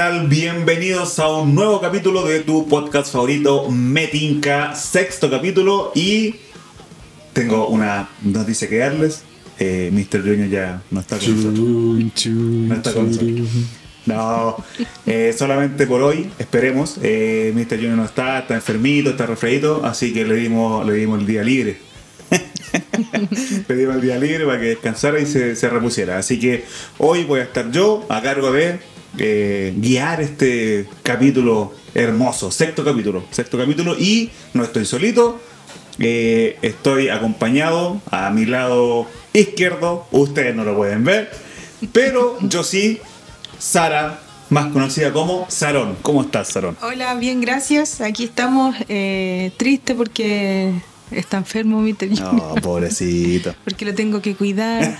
tal? Bienvenidos a un nuevo capítulo de tu podcast favorito, Metinca, sexto capítulo. Y tengo una noticia que darles. Eh, Mr. Junior ya no está con nosotros. No está con nosotros. No, eh, solamente por hoy, esperemos. Eh, Mr. Junior no está, está enfermito, está resfriadito, así que le dimos, le dimos el día libre. le dimos el día libre para que descansara y se, se repusiera. Así que hoy voy a estar yo a cargo de eh, guiar este capítulo hermoso, sexto capítulo, sexto capítulo y no estoy solito. Eh, estoy acompañado a mi lado izquierdo, ustedes no lo pueden ver, pero yo sí, Sara, más conocida como Sarón. ¿Cómo estás, Sarón? Hola, bien, gracias. Aquí estamos eh, triste porque está enfermo mi Junior. No, pobrecito. Porque lo tengo que cuidar.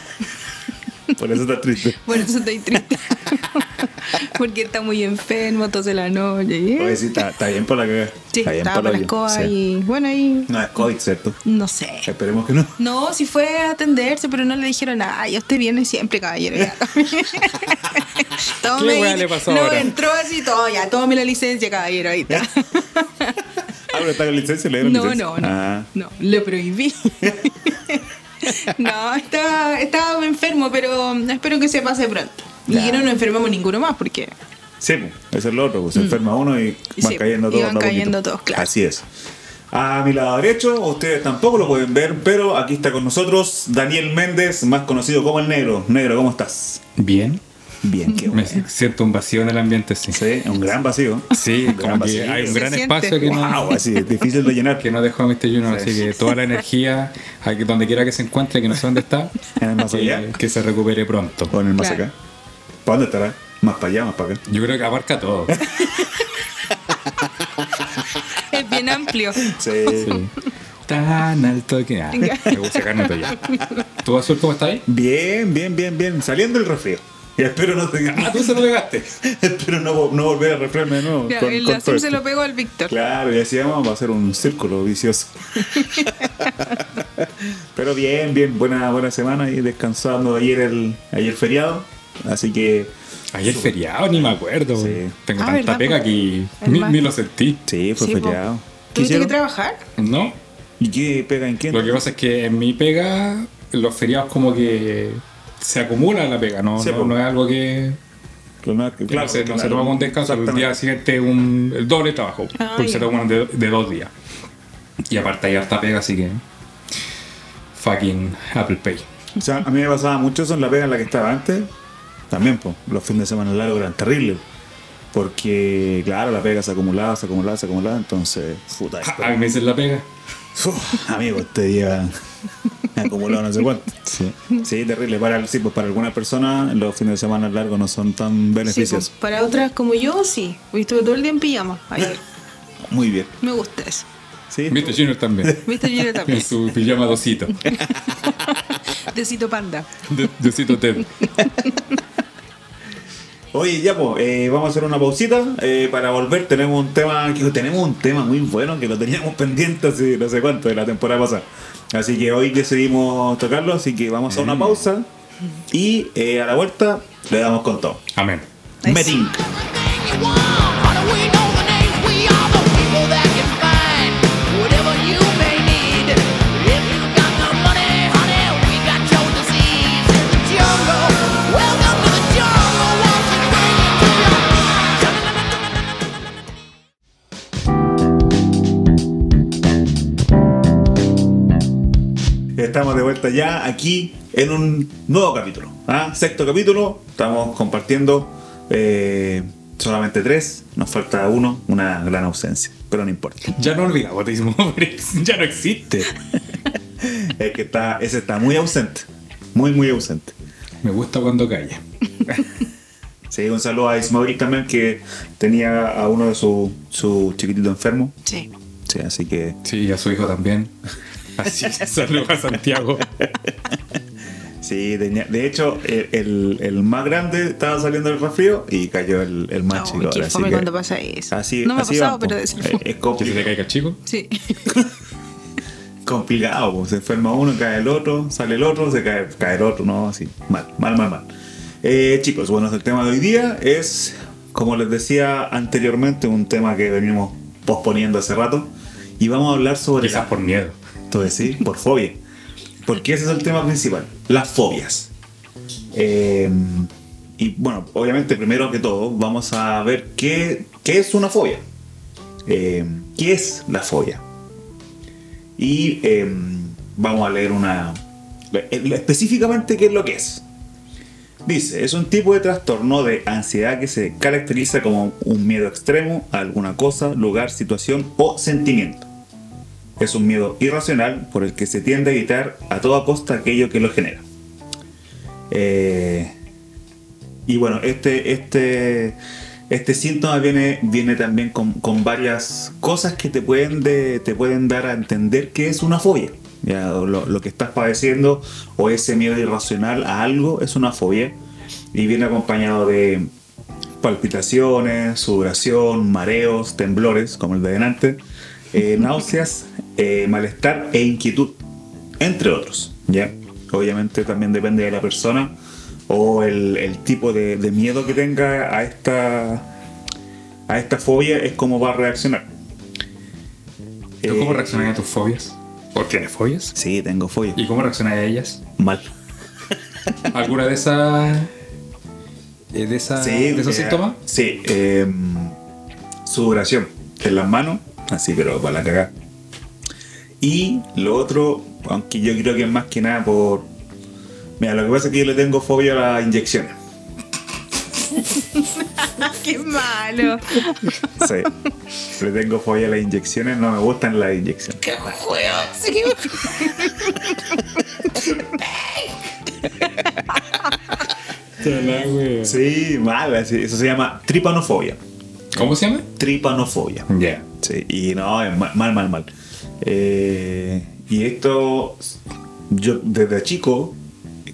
Por eso estás triste. Por eso estoy triste. porque está muy enfermo, tose la noche. Oye, sí, está, está bien por la que Sí, está bien estaba por con la escoba sí. y bueno, ahí No es COVID, ¿cierto? no sé. Esperemos que no. No, si fue a atenderse, pero no le dijeron nada. Ya usted viene siempre, caballero. Ya. Tome, ¿Qué le pasó no, ahora? entró así todo, ya, tome la licencia, caballero, ahí está. Ah, pero está con licencia, le dieron No, licencia. no, no. Ah. No, le prohibí. no, estaba, estaba enfermo, pero espero que se pase pronto. Y que no nos enfermemos ninguno más, porque Sí, pues, eso es lo otro, pues, se enferma uno y van Sí, cayendo y todos. van de a cayendo todos, claro. Así es. A mi lado derecho, ustedes tampoco lo pueden ver, pero aquí está con nosotros Daniel Méndez, más conocido como el Negro. Negro, ¿cómo estás? Bien. Bien, qué Me bueno. siento un vacío en el ambiente, sí. Sí, un gran vacío. Sí, Un como gran que vacío. hay un gran siente. espacio que no, Wow, así, es difícil de llenar. que no dejó a Mr. Junior, Sí. así que toda la energía, donde quiera que se encuentre, que no sé dónde está, En el más allá. que, que se recupere pronto. O en el más Claro. acá. ¿Para dónde estará? Más para allá, más para acá. Yo creo que abarca todo. es bien amplio. Sí. Sí. Tan alto que ah, me gusta carnito ya. ¿Tú azul cómo estás ahí? Bien, bien, bien, bien. Saliendo el resfrío. Y espero no, Ah, tú se lo pegaste. espero no, no volver a resfriarme de nuevo. Ya, con- el con azul todo se lo pegó al Víctor. Claro, y así vamos a hacer un círculo vicioso. Pero bien, bien, buena, buena semana y descansando ayer el ayer feriado. Así que Ayer feriado, ni me acuerdo. Sí. Tengo Ah, tanta ¿verdad, pega que ni, lo sentí. sí, fue Sí, feriado. ¿Qué ¿Tuviste que trabajar? ¿No? ¿Y qué pega en quién? Lo que pasa es que en mi pega, los feriados como que se acumula la pega, no, Sí, no, no es algo que, Claro, que no, se, no claro. se toma con descanso, el día siguiente un, el doble trabajo, Ah, porque se ya. toman de, de dos días. Y aparte hay harta pega, así que fucking Apple Pay. O sea, a mí me pasaba mucho eso en la pega en la que estaba antes. También, pues, los fines de semana largos eran terribles. Porque, claro, la pega se acumulaba, se acumulaba, se acumulaba. Entonces, puta, esto- A mí me dicen la pega. Uf, amigo, este día acumulado no sé cuánto. Sí, sí terrible. Para, sí, pues para algunas personas los fines de semana largos no son tan Sí, beneficiosos. pues, para otras como yo, sí. Estuve todo el día en pijama. ayer. Muy bien. Me gusta eso. Sí, Mr. Junior también. ¿Viste? Yo también. En su pijama dosito. Tecito panda. De- Dosito Ted. Oye, ya pues, eh, vamos a hacer una pausita eh, para volver. Tenemos un tema, que tenemos un tema muy bueno que lo teníamos pendiente hace no sé cuánto de la temporada pasada. Así que hoy decidimos tocarlo, así que vamos a una pausa y eh, a la vuelta le damos con todo. Amén. Eso. Estamos de vuelta ya aquí en un nuevo capítulo. ¿ah? Sexto capítulo. Estamos compartiendo eh, solamente tres. Nos falta uno, una gran ausencia. Pero no importa. Ya no olvidamos ya no existe. Es que está, ese está muy ausente. Muy, muy ausente. Me gusta cuando calla. Sí, un saludo a Ismael también que tenía a uno de sus su chiquititos enfermos. Sí. Sí, así que Sí, y a su hijo también. Así saludos a Santiago. sí, de hecho el, el- el más grande estaba saliendo del resfrío y cayó el, el más Ay, chico. qué así fome que- cuando pasa eso. Así, no me ha pasado, va, pero Eh, fome. es ¿Que se complicado. te caiga el chico? Sí. complicado, pues, se enferma uno, cae el otro, sale el otro, se cae, cae el otro, no, así, mal, mal, mal, mal. Eh, chicos, bueno, el tema de hoy día es como les decía anteriormente, un tema que venimos posponiendo hace rato. Y vamos a hablar sobre. Quizás por miedo. Sí, por fobia. Porque ese es el tema principal, las fobias. Eh, y bueno, obviamente, primero que todo, vamos a ver qué, qué es una fobia. Eh, ¿Qué es la fobia? Y eh, vamos a leer una. eh, Específicamente, ¿qué es lo que es? Dice, es un tipo de trastorno de ansiedad que se caracteriza como un miedo extremo a alguna cosa, lugar, situación o sentimiento. Es un miedo irracional por el que se tiende a evitar a toda costa aquello que lo genera. Eh, y bueno, este, este, este síntoma viene, viene también con, con varias cosas que te pueden, de- te pueden dar a entender que es una fobia. Ya, lo que estás padeciendo o ese miedo irracional a algo es una fobia. Y viene acompañado de palpitaciones, sudoración, mareos, temblores, como el de delante, eh, náuseas, eh, malestar e inquietud, entre otros. ¿ya? Obviamente también depende de la persona o el, el tipo de, de miedo que tenga a esta, a esta fobia, es cómo va a reaccionar. ¿Tú cómo Eh, reaccionas a tus fobias? ¿O tienes fobias? Sí, tengo fobia. ¿Y cómo reaccionas a ellas? Mal. ¿Alguna de esas. eh, de, esa, Sí, de esos eh, síntomas? Sí, eh, sudoración en las manos, así, pero para la cagada. Y lo otro, aunque yo creo que es más que nada por. Mira, lo que pasa es que yo le tengo fobia a las inyecciones. ¡Qué malo! Sí. le tengo fobia a las inyecciones, no me gustan las inyecciones. Sí, mal, así, eso se llama tripanofobia. ¿Cómo se llama? Tripanofobia. Ya. Sí, y no, es ma- mal, mal, mal. Eh, y esto, yo desde chico,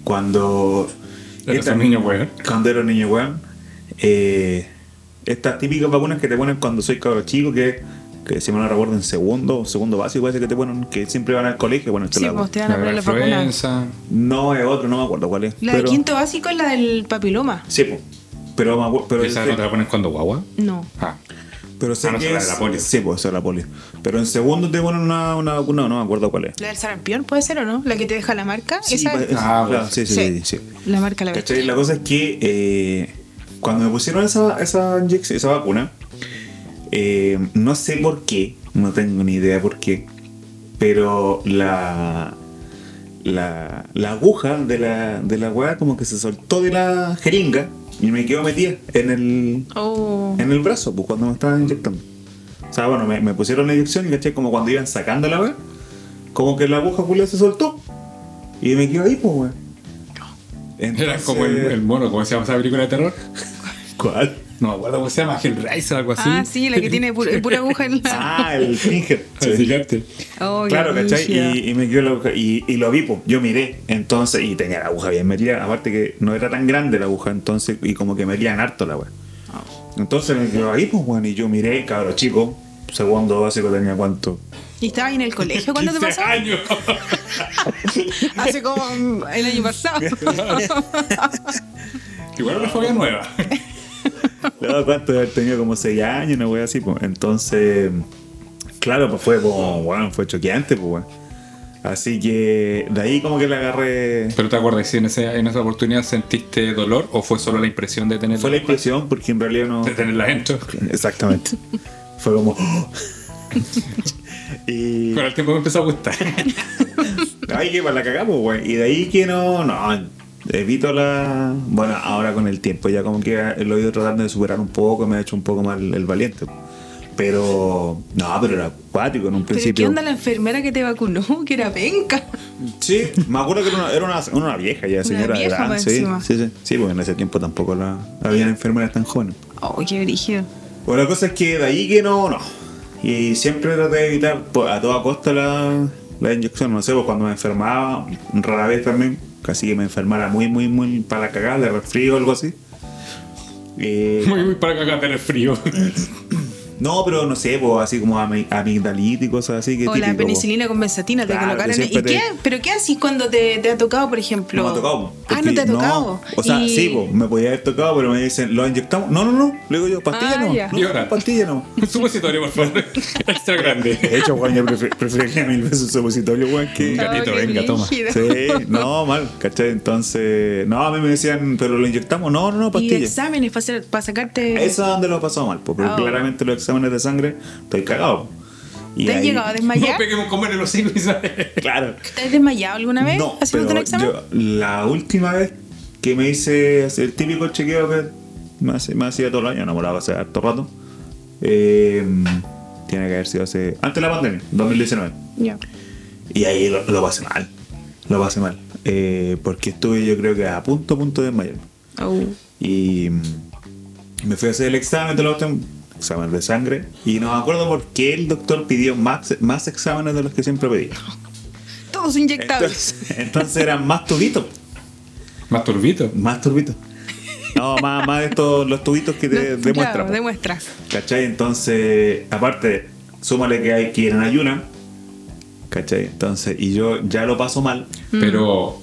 cuando. Eres esta- un niño weón. Cuando era un niño weón, eh, estas típicas vacunas que te ponen cuando soy cabro chico, que, que si me no recuerdo en segundo, segundo básico, parece que te ponen, que siempre van al colegio, bueno, esta Sí, la- pues te van a La poner la vacuna. influenza. No es otro, no me acuerdo cuál es. La de quinto básico es la del papiloma. Sí, pues. Pero, pero, ¿Esa no te la pones cuando guagua? No. Ah. pero sé Ah, no, que es la es- de la polio. Sí, pues esa es la polio. Pero en segundo te ponen una, una vacuna, no me acuerdo cuál es. La del sarampión puede ser o no? La que te deja la marca. Sí, Esa pa- es. es- Ah, claro, bueno. sí, sí, sí, sí. La marca la. ¿Cachai? La cosa es que eh, cuando me pusieron esa, esa inyección, esa vacuna, eh, no sé por qué, no tengo ni idea por qué, pero la, la, la aguja de la, de la weá como que se soltó de la jeringa y me quedó metida en el, Oh. en el brazo, pues cuando me estaban inyectando. O sea, bueno, me, me pusieron la inyección y caché como cuando iban sacando la weá, como que la aguja culia se soltó y me quedó ahí, pues weón. Era como el, el mono, ¿cómo se llama esa película de terror? ¿Cuál? No me acuerdo cómo se llama, Hellraiser o algo así. Ah, sí, la que tiene pura, pura aguja en la. Ah, el Finger. El gigante. Oh, Claro, ¿cachai? Y, y me quedó la aguja. Y, y lo vi, pues, yo miré. Entonces, y tenía la aguja bien metida. Aparte que no era tan grande la aguja, entonces, y como que metían harto la weá. Entonces me quedó ahí, pues, weón. Y yo miré, cabrón chico. Segundo básico tenía cuánto. ¿Y estabas en el colegio cuando te 15 pasó? años. Hace como el año pasado. Igual una fobia nueva. No, cuánto de haber tenido como 6 años, una weá así, pues. Entonces, claro, pues fue como, weón, fue choqueante, pues, weón. Así que de ahí como que le agarré. ¿Pero te acuerdas si en, ese, en esa oportunidad sentiste dolor o fue solo la impresión de tenerla? Fue la impresión, porque en realidad no. De tenerla adentro. Exactamente. Fue como. y. Con el tiempo me empezó a gustar. Ay, que para la cagamos, güey. Y de ahí que no. No. Evito la. Bueno, ahora con el tiempo ya como que lo he ido tratando de superar un poco, me ha hecho un poco más el, valiente. Pero. No, pero era acuático en un ¿Pero principio. qué onda la enfermera que te vacunó? Que era penca. Sí, me acuerdo que era una, era una, una vieja ya, señora de vieja edad. más Sí, sí, sí. Sí, porque en ese tiempo tampoco la, habían enfermeras tan jóvenes. Oh, qué brígido. Bueno, la cosa es que de ahí que no, no. Y siempre traté de evitar pues, a toda costa la, la inyección. No sé, pues cuando me enfermaba, rara vez también, casi que me enfermara muy, muy, muy para la cagada, de resfrío o algo así. Eh, Muy, muy para cagar el frío. No, pero no sé, pues así como ami- amigdalitis y cosas así. Que O la po. penicilina con benzatina te Claro, colocaron. que ¿Y qué? ¿Pero qué haces cuando te, te ha tocado, por ejemplo? No me ha tocado. Ah, no te ha tocado. o sea, Y- sí, po, me podía haber tocado, pero me dicen, ¿lo inyectamos? No, no, no. Le digo yo, pastilla Ah, no. ya. no. ¿Y ahora? Pastilla no. Un supositorio, por favor. Extra grande. De hecho, Juan, yo prefer- preferiría mil veces un supositorio, weón, que. Un gatito, Oh, venga, toma. Sí, no, mal, ¿cachai? Entonces, no, a mí me decían, ¿pero lo inyectamos? No, no, no, Y pastilla. exámenes para, hacer- para sacarte. Eso es donde lo pasado mal, po, porque Oh. claramente los exámenes de sangre estoy cagado. Y ¿Te has ahí- llegado a No desmayar? peguemos comer en los hijos y sale. Claro. ¿Te has desmayado alguna vez No, haciendo un examen? yo, la última vez que me hice el típico chequeo que me, hace- me hacía todo el año, enamorado hace harto rato, eh, tiene que haber sido hace. antes de la pandemia, 2019. Ya. Y ahí lo, lo pasé mal. Lo pasé mal. Eh, porque estuve, yo creo que a punto, punto de desmayarme. Oh. Y mm, me fui a hacer el examen de los examen de sangre. Y no me acuerdo por qué el doctor pidió más, más exámenes de los que siempre pedía. Todos inyectables. Entonces, entonces eran más tubitos. Más turbito. Más turbitos. No, más, más de estos, los tubitos que te No, demuestran. claro, po. demuestra. ¿Cachai? Entonces, aparte, súmale que hay que ir en ayuna. ¿Cachai? Entonces, y yo ya lo paso mal. Pero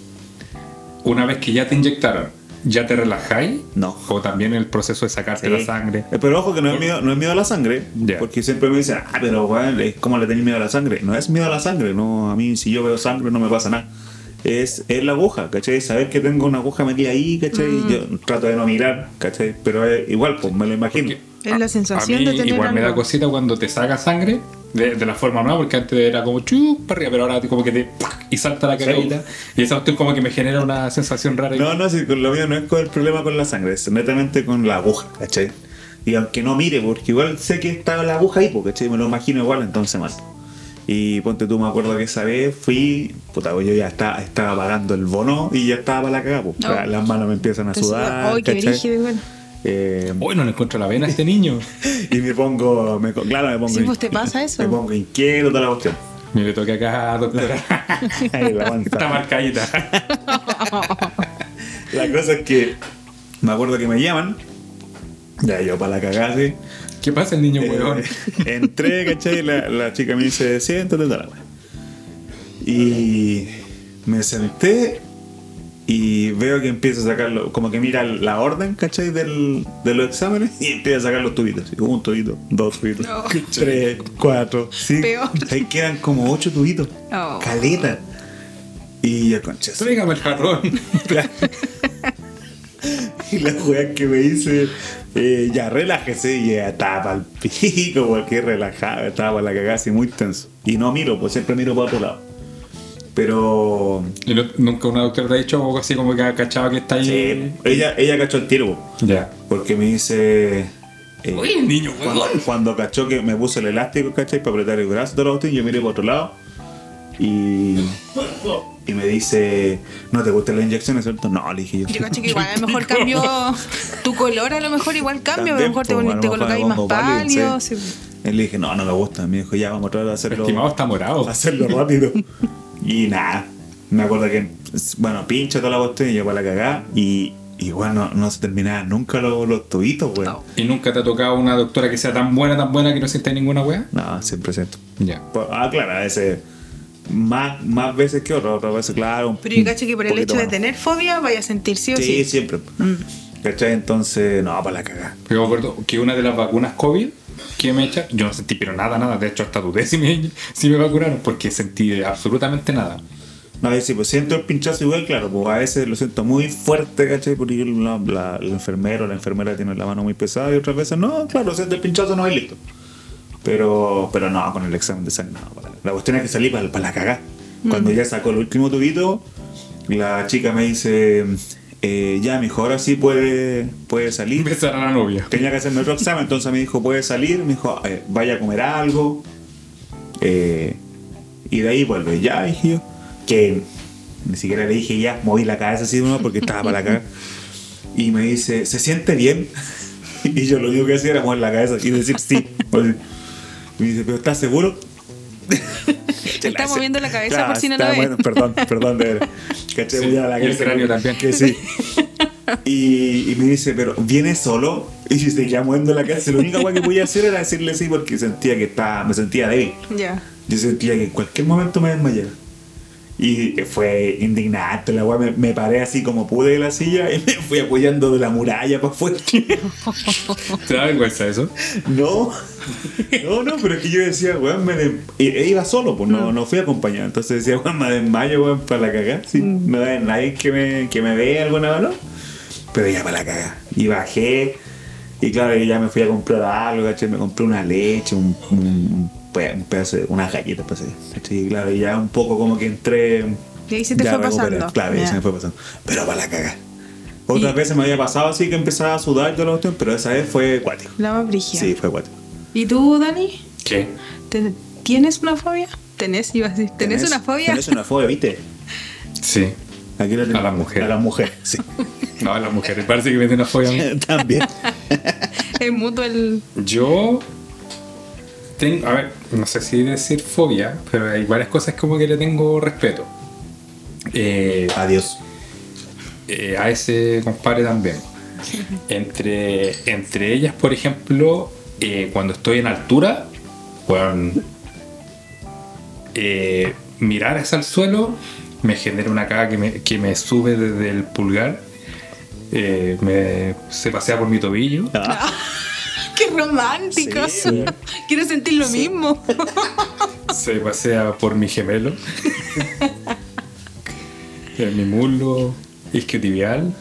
una vez que ya te inyectaron, ¿ya te relajáis? No. O también el proceso de sacarte Sí. la sangre. Eh, Pero ojo que no es miedo, no es miedo a la sangre. Porque siempre me dicen, ah, pero es como le tenéis miedo a la sangre. No es miedo a la sangre, no, a mí si yo veo sangre no me pasa nada. Es, es la aguja, ¿cachai? Saber que tengo una aguja metida ahí, ¿cachai? Yo trato de no mirar, ¿cachai? Pero es igual, pues me lo imagino. Porque Es la a- sensación a mí de tener Igual me da cosita cuando te saca sangre de, de la forma nueva, porque antes era como chup para arriba, pero ahora como que te y salta la cagadita. Y esa cuestión como que me genera una sensación rara. No, no, si con lo mío no es con el problema con la sangre, es netamente con la aguja, ¿cachai? Y aunque no mire, porque igual sé que estaba la aguja ahí, porque ¿cachai? Me lo imagino igual, entonces mal. Y ponte tú, me acuerdo que esa vez fui, puta, pues yo ya estaba, estaba pagando el bono y ya estaba para la cagada, pues. Oh. Las manos me empiezan a Entonces, sudar, ¡Ay, qué brígido, igual! Eh, Uy, no le encuentro la vena a este niño. y me pongo, me, claro, me pongo. Sí, pues, ¿te pasa eso? Me pongo inquieto toda la cuestión. Me le toqué acá, doctora. Está marcadita. La cosa es que me acuerdo que me llaman, ya yo para la cagada, sí. ¿Qué pasa el niño, Eh, weón? entré, ¿cachai? La, la chica me dice, siéntate, tal, wea. Y me senté y veo que empieza a sacarlo, como que mira la orden, ¿cachai? Del, de los exámenes y empieza a sacar los tubitos. Un tubito, dos tubitos, No. tres, cuatro, cinco. Peor. Ahí quedan como ocho tubitos. Oh. Caleta. Y yo, concha, Tráigame el jarrón. Y la wea que me dice, eh, ya relájese, y ya estaba para el pico, porque relajado, estaba para la cagada así muy tenso. Y no miro, pues siempre miro para otro lado. Pero. Y nunca una doctora te ha dicho algo así como que ha cachado que está ahí. sí, ella, ella cachó el tiro, Ya. porque me dice. eh, Uy, niño, cuando, cuando cachó que me puse el elástico, ¿cachai? Para apretar el brazo de la botella, yo miré para otro lado. Y. Y me dice, ¿no te gustan las inyecciones, cierto? No, le dije yo. Yo cacho que igual a lo mejor cambió tu color, a lo mejor igual cambia, a lo mejor te, te colocáis más pálido, pálido. sí. sí. Y le dije, no, no me gusta. Me dijo, ya vamos a tratar de hacerlo, Estimado está morado. hacerlo rápido. y nada, me acuerdo que, bueno, pincha toda la cuestión y yo para la cagada. Y, y bueno, no se terminaban nunca los, los tubitos, weón. No. ¿Y nunca te ha tocado una doctora que sea tan buena, tan buena que no siente ninguna wea? No, siempre siento. Ya. Pues, ah, claro, a veces más, más veces que otras, otras veces, claro. Pero yo cacho que por el hecho de tener fobia vaya a sentir sí o Sí, sí. siempre. Mm. ¿Cachai? Entonces, no, para la cagada. Yo me acuerdo que una de las vacunas COVID que me echa, yo no sentí pero nada, nada. De hecho, hasta dudé si me, si me vacunaron porque sentí absolutamente nada. No, a sí, pues siento el pinchazo igual, claro, pues a veces lo siento muy fuerte, ¿cachai? Porque la, la, el enfermero, la enfermera tiene la mano muy pesada y otras veces no, claro, siento el pinchazo, no es listo. Pero, pero no, con el examen de sangre, no. para- La cuestión es que salí para, la cagá. Cuando ya sacó el último tubito, la chica me dice, eh, ya, mejor ahora sí puede, puede salir. Besar a la novia. Tenía que hacerme otro examen, entonces me dijo, puede salir, me dijo, eh, vaya a comer algo. eh, y de ahí vuelve, ya, dije yo. Que ni siquiera le dije ya, moví la cabeza así ¿no? porque estaba para la cara. Y me dice, ¿se siente bien? Y yo lo único que hacía era mover la cabeza y decir sí. Me dice, ¿pero estás seguro? Está moviendo la cabeza por si no lo ve. bueno, perdón, perdón, de verdad. Caché Sí, la y el cabeza, cráneo también. Que sí. Y, y me dice, pero ¿viene solo? Y se seguía moviendo la casa. Lo único que podía hacer era decirle sí porque sentía que estaba, me sentía débil. Ya. Yo sentía que en cualquier momento me desmayaba. Y fue indignante la weá. Me, me paré así como pude de la silla y me fui apoyando de la muralla para afuera. ¿Te da vergüenza eso? No, no, no, pero es que yo decía, weón, me y- e iba solo, pues no, no fui acompañado. Entonces decía, weón, me desmayo, weón, para la cagada. Sí, no hay nadie que me, que me vea alguna valor. Pero ya para la cagada. Y bajé, y claro, ya me fui a comprar algo, ¿cachai? Me compré una leche, un, un, un pe- un pedazo de, unas galletas, pues, ¿cachai? Y claro, y ya un poco como que entré. Y ahí se te fue recuperé. pasando. Claro, y Ya. se me fue pasando. Pero para la cagada. Otras Y- veces me había pasado así que empezaba a sudar y toda la cuestión, pero esa vez fue cuático. La más brígida. Sí, fue cuático. ¿Y tú, Dani? ¿Qué? ¿Te- ¿Tienes una fobia? ¿Tenés? Iba a decir, ¿tenés, una fobia? Tenés una fobia, ¿viste? Sí. Aquí la. A las mujeres. A las mujeres, sí. No, las mujeres. Parece que me tiene una fobia a mí. También. Es mutuo el. Yo tengo, a ver, no sé si decir fobia, pero hay varias cosas como que le tengo respeto. Eh, Adiós. eh, a ese compadre también. Entre, entre ellas, por ejemplo, eh, cuando estoy en altura, bueno, eh, mirar hacia el suelo me genera una caga que me, que me sube desde el pulgar, eh, me, se pasea por mi tobillo. ¡Qué romántico! Sí, güey. Quiero sentir lo mismo. se pasea por mi gemelo, en mi muslo isquiotibial.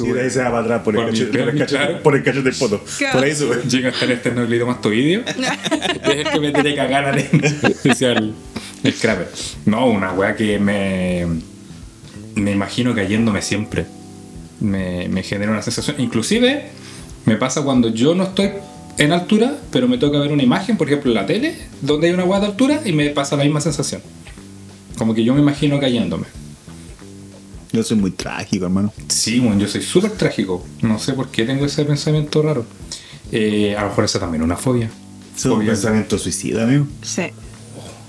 Y de ahí se va para atrás por el Por mi cachete, por el claro. por el cachete del poto. Por ahí sube. Llega hasta el esternocleidomastoideo. es el que me tiene que cagar el, el crapper. No, una weá que me. Me imagino cayéndome siempre. Me, me genera una sensación. Inclusive, me pasa cuando yo no estoy en altura, pero me toca ver una imagen, por ejemplo, en la tele, donde hay una weá de altura, y me pasa la misma sensación. Como que yo me imagino cayéndome. Yo soy muy trágico, hermano. Sí, bueno, yo soy súper trágico. No sé por qué tengo ese pensamiento raro. Eh, a lo mejor esa también es una fobia. Es un Fobia. pensamiento suicida, amigo. Sí.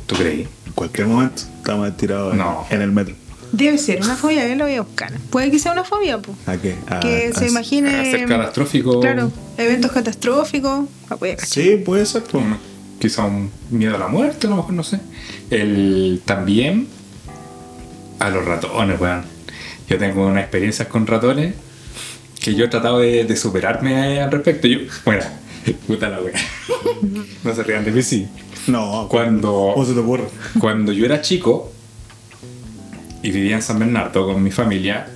¿Tú creí? En cualquier momento estamos tirados en- No. en el metro. Debe ser una fobia, yo lo voy a buscar. Puede que sea una fobia, pues. ¿A qué? A- Que a- se imagine. a ser catastrófico. Claro, eventos catastróficos. Ah, puede. Sí, puede ser. pues. Bueno, quizá un miedo a la muerte, a lo mejor, no sé. El, también a los ratones, weón. Yo tengo unas experiencias con ratones que yo he tratado de, de superarme al respecto. Yo, bueno, puta la wea. No se rían de mí, sí. No, Cuando, ¿cómo se te ocurre? cuando yo era chico y vivía en San Bernardo con mi familia,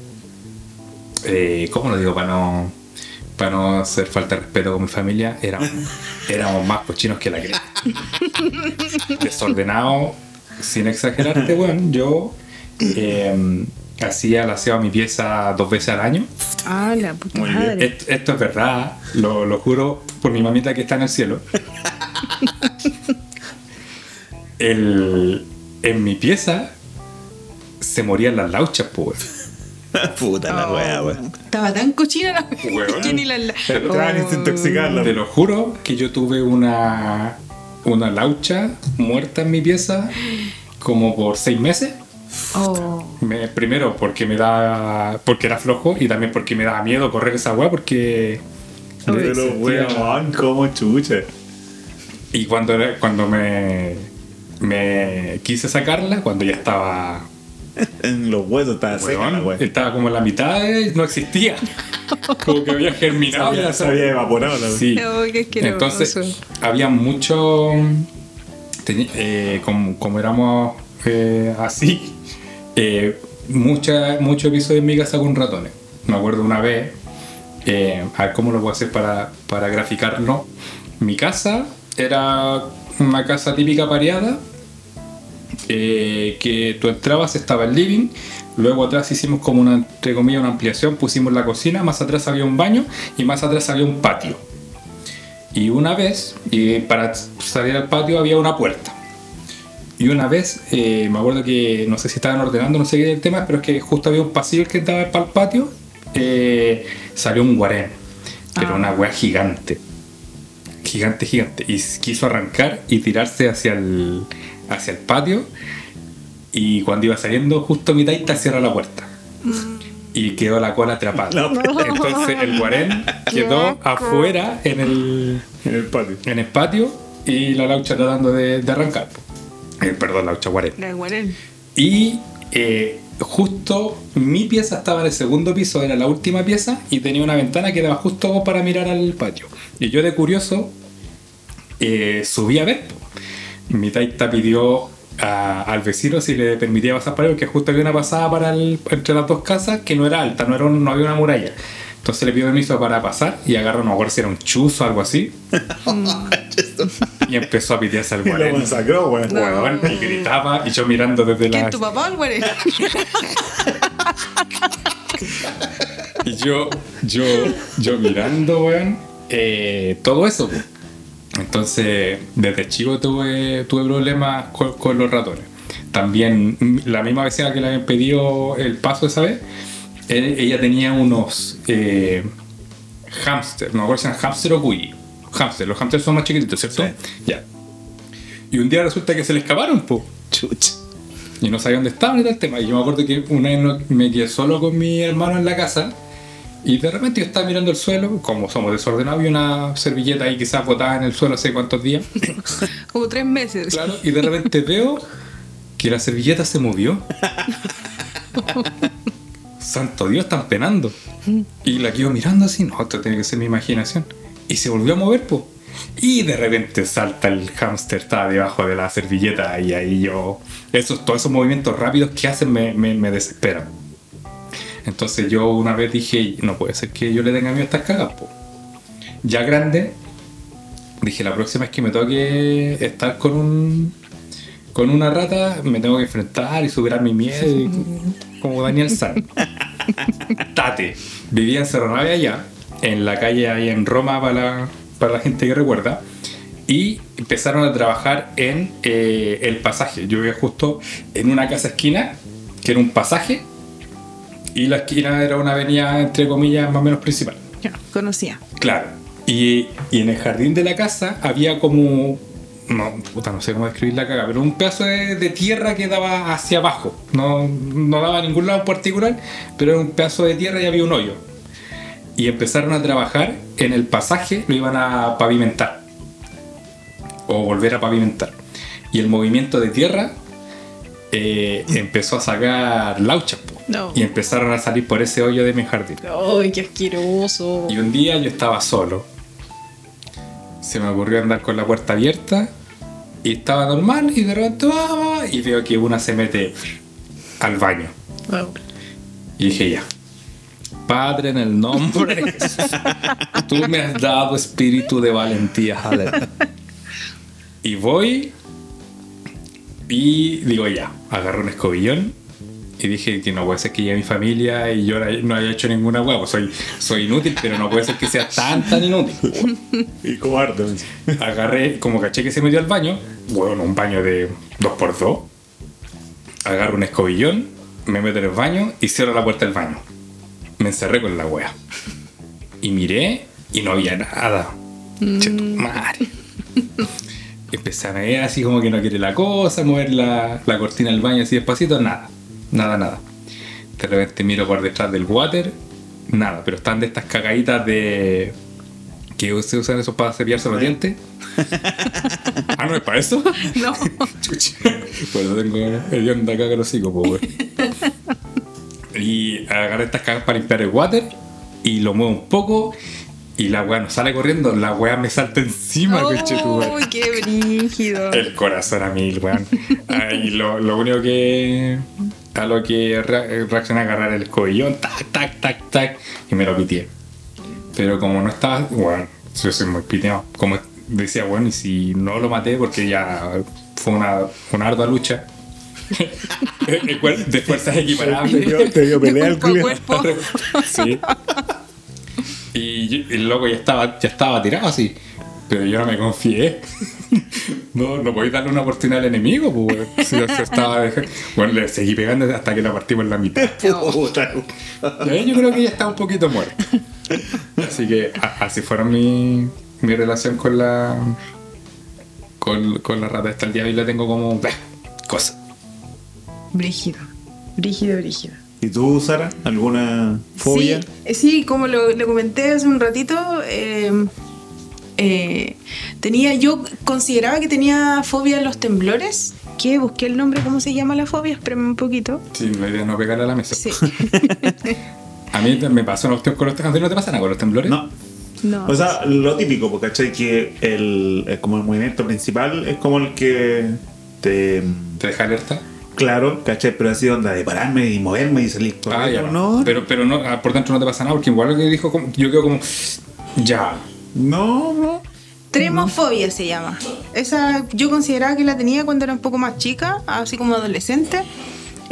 eh, ¿cómo lo digo para no, para no hacer falta de respeto con mi familia? Éramos, éramos más cochinos que la cresta. Desordenado, sin exagerarte, bueno, yo eh, hacía el aseo a mi pieza dos veces al año. Ah, la puta Muy bien. madre. Esto, esto es verdad, lo, lo juro por mi mamita que está en el cielo. El, en mi pieza se morían las lauchas, pues. Puta la Oh, wea, weón. Estaba tan cochina la Weón. que ni la. la- Oh. Te lo juro que yo tuve una, una laucha muerta en mi pieza como por seis meses. Oh. Me- primero porque me da porque era flojo y también porque me daba miedo correr esa weá porque Pero sentía- weón, como chucha. y cuando cuando me me quise sacarla cuando ya estaba En los huesos estaba seca la weón, estaba como en la mitad y no existía como que había germinado Ya ya se había evaporado la. Sí. Oh. Entonces, había mucho. eh, como, como éramos eh, así, eh, mucha, mucho episodio en mi casa con ratones. Me acuerdo una vez, eh, a ver cómo lo puedo hacer para, para graficarlo. Mi casa era una casa típica pareada, eh, que tú entrabas, estaba el living, luego atrás hicimos como una, entre comillas, una ampliación, pusimos la cocina, más atrás había un baño y más atrás había un patio. Y una vez, y para salir al patio había una puerta. Y una vez, eh, me acuerdo que, no sé si estaban ordenando, no sé qué era el tema, pero es que justo había un pasillo que daba para el patio, eh, salió un guarén, era Ah. una wea gigante. Gigante, gigante. Y quiso arrancar y tirarse hacia el, hacia el patio. Y cuando iba saliendo, justo mi taita cierra la puerta. y quedó la cola atrapada. Entonces el guarén quedó afuera en el, En el patio. en el patio y la laucha tratando de, de arrancar. Eh, perdón, laucha guarén. La guarén. Y eh, justo mi pieza estaba en el segundo piso, era la última pieza, y tenía una ventana que daba justo para mirar al patio. Y yo de curioso eh, subí a ver. Mi taita pidió a- al vecino si le permitía pasar por ahí, porque justo había una pasada para el- entre las dos casas que no era alta, no, era un- no había una muralla. Entonces le pidió permiso para pasar y agarró, no me acuerdo si era un chuzo o algo así. y empezó a pitearse al Y lo masacró, weón. Weón, y gritaba y yo mirando desde ¿Quién la tu papá el guarén? Y yo, yo, yo mirando, weón, eh, todo eso. Entonces, desde chico tuve, tuve problemas con, con los ratones. También la misma vecina que le habían pedido el paso esa vez, eh, ella tenía unos eh, hámster, no me acuerdo si eran hámster o cuy. Hámster, los hámsters son más chiquititos, ¿cierto? Sí. Ya. Y un día resulta que se le escaparon, po. Chucha. Y no sabía dónde estaban y tal tema. Y yo me acuerdo que una vez me quedé solo con mi hermano en la casa. Y de repente yo estaba mirando el suelo, como somos desordenados, y una servilleta ahí quizás botada en el suelo hace cuántos días. Como tres meses. Claro, y de repente veo que la servilleta se movió. Santo Dios, están penando. Y la quedo mirando así, no, esto tiene que ser mi imaginación. Y se volvió a mover, po. Y de repente salta el hámster, estaba debajo de la servilleta y ahí yo... Esos, todos esos movimientos rápidos que hacen me, me, me desesperan. Entonces yo una vez dije, no puede ser que yo le tenga miedo a estas cagas, po. Ya grande, dije, la próxima vez que me toque estar con un con una rata, me tengo que enfrentar y superar mi miedo, y- como Daniel San. Tate, vivía en Cerro Navia allá, en la calle ahí en Roma para la, para la gente que recuerda, y empezaron a trabajar en eh, el pasaje. Yo vivía justo en una casa esquina, que era un pasaje, y la esquina era una avenida, entre comillas, más o menos principal. Ya, conocía. Claro. Y, y en el jardín de la casa había como. No, puta, no sé cómo describir la caga, pero un pedazo de, de tierra que daba hacia abajo. No, no daba a ningún lado en particular, pero era un pedazo de tierra y había un hoyo. Y empezaron a trabajar en el pasaje, lo iban a pavimentar. O volver a pavimentar. Y el movimiento de tierra eh, empezó a sacar lauchas. No. Y empezaron a salir por ese hoyo de mi jardín. ¡Ay, qué asqueroso! Y un día yo estaba solo. Se me ocurrió andar con la puerta abierta. Y estaba normal. Y de repente va, y veo que una se mete al baño. Wow. Y dije ya. Padre, en el nombre de Jesús, tú me has dado espíritu de valentía. aleluya. Y voy y digo ya, agarro un escobillón y dije que no puede ser que llegue mi familia y yo no haya hecho ninguna hueá, pues soy, soy inútil, pero no puede ser que sea tan tan inútil. Y cobarde. weón. Agarré, como caché que se metió al baño, bueno, un baño de 2x2. Agarro un escobillón, me meto en el baño y cierro la puerta del baño. Me encerré con la wea. Y miré y no había nada. Tu madre. Empecé a ver así como que no quiere la cosa, mover la, la cortina del baño así despacito, nada. Nada, nada. De repente miro por detrás del water, nada, pero están de estas cagaditas de. que se usan esos para cepillarse los dientes. ah, no es para eso. No. Chucha. Pues yo tengo el de acá que lo sigo, pues. Y agarré estas cagas para limpiar el water y lo muevo un poco y la weá no sale corriendo, la weá me salta encima, conchetumare. ¡Uy, qué brígido! El corazón a mil, weón. Ay, lo, lo único que. A lo que re- reaccioné a agarrar el escobillón, tac, tac, tac, tac, y me lo piteé. Pero como no estaba. Bueno, yo soy muy piteado. Como decía, bueno, y si no lo maté, porque ya fue una, una ardua lucha. De fuerzas Te equiparables. dio, te dio pelea al Cuerpo. Sí. Y el loco ya estaba, ya estaba tirado así. Pero yo no me confié. No, no podéis darle una oportunidad al enemigo, pues, weón. Si yo- yo estaba dejando- Bueno, le seguí pegando hasta que la partimos en la mitad. Y ahí yo creo que ya está un poquito muerto. Así que a- así fueron mi, mi relación con la. Con, con la rata esta el día de hoy la tengo como. bah, cosa. Brígido. Brígido, brígido. ¿Y tú, Sara? ¿Alguna fobia? Sí, sí, como lo, lo comenté hace un ratito, eh, eh, tenía, yo consideraba que tenía fobia a los temblores. Que busqué el nombre, ¿cómo se llama la fobia? Espérame un poquito. Sí, la idea es no pegarle a la mesa. Sí. A mí me pasó una cuestión con los temblores. ¿No te pasa nada con los temblores? No. no. O sea, lo típico, porque ¿cachai? Que el, el- como el movimiento principal es como el que te... ¿Te deja alerta? Claro, ¿cachai? Pero así onda de pararme y moverme y salir Ah, ya. no, Pero, pero no, ah, por dentro no te pasa nada, porque igual lo que dijo, como- yo quedo como. Ya. no, no. Tremofobia se llama. Esa yo consideraba que la tenía cuando era un poco más chica, así como adolescente.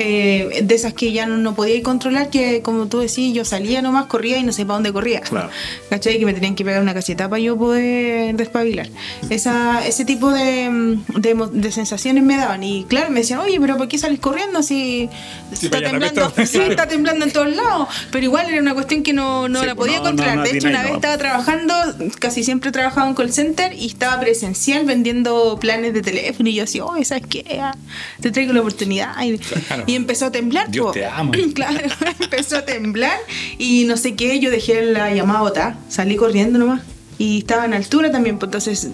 Eh, de esas que ya no, no podía controlar, que como tú decís, yo salía nomás, corría y no sé para dónde corría. Claro. ¿Cachai? Que me tenían que pegar una caseta para yo poder despabilar. Esa, ese tipo de, mm, de, de sensaciones me daban. Y claro, me decían, oye, pero ¿por qué sales corriendo si Sí, está, temblando, está. sí, está temblando en todos lados? Pero igual era una cuestión que no, no Sí, la pues, podía no, no, controlar. de hecho, una vez estaba trabajando, casi siempre trabajaba en call center y estaba presencial vendiendo planes de teléfono y yo así, oh, ¿sabes qué? Ah, Te traigo la oportunidad. Y, Claro. Y empezó a temblar. Dios po. te ama. Claro, empezó a temblar y no sé qué, yo dejé la llamada botada, salí corriendo nomás y estaba en altura también, pues entonces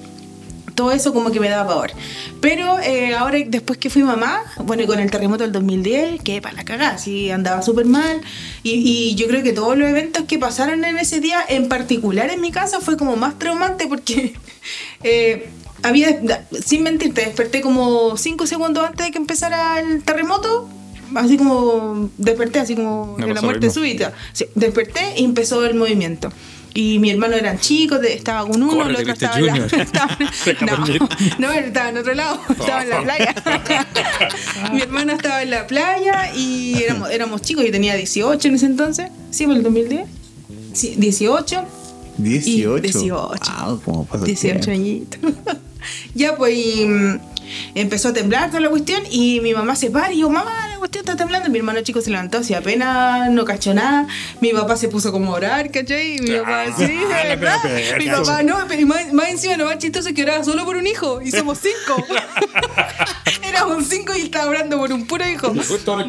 todo eso como que me daba pavor. Pero eh, ahora, después que fui mamá, bueno, y con el terremoto del 2010, quedé para la cagada, sí, andaba súper mal. Y, y yo creo que todos los eventos que pasaron en ese día, en particular en mi casa, fue como más traumante porque eh, había, sin mentirte, desperté como 5 segundos antes de que empezara el terremoto. Así como desperté, así como de la muerte súbita. Sí, desperté y empezó el movimiento. Y mi hermano eran chicos, estaba con uno, el otro estaba en la, estaba- no, no, él estaba en otro lado, estaba en la playa. mi hermano estaba en la playa y éramos, éramos chicos, yo tenía 18 en ese entonces. ¿Sí, fue el 2010? Sí, 18. 18. 18. Ah, ¿cómo pasa el 18 tiempo? añitos. ya, pues, y, mm, empezó a temblar toda la cuestión y mi mamá se para y yo, mamá, la cuestión está temblando. Mi hermano chico se levantó así apenas, no cachó nada. Mi papá se puso como a orar, ¿cachai? Y mi papá, sí, de Ah, la verdad. Mi papá, no, pero y más, más encima lo más chistoso es que oraba solo por un hijo y somos cinco. Éramos cinco y estaba orando por un puro hijo.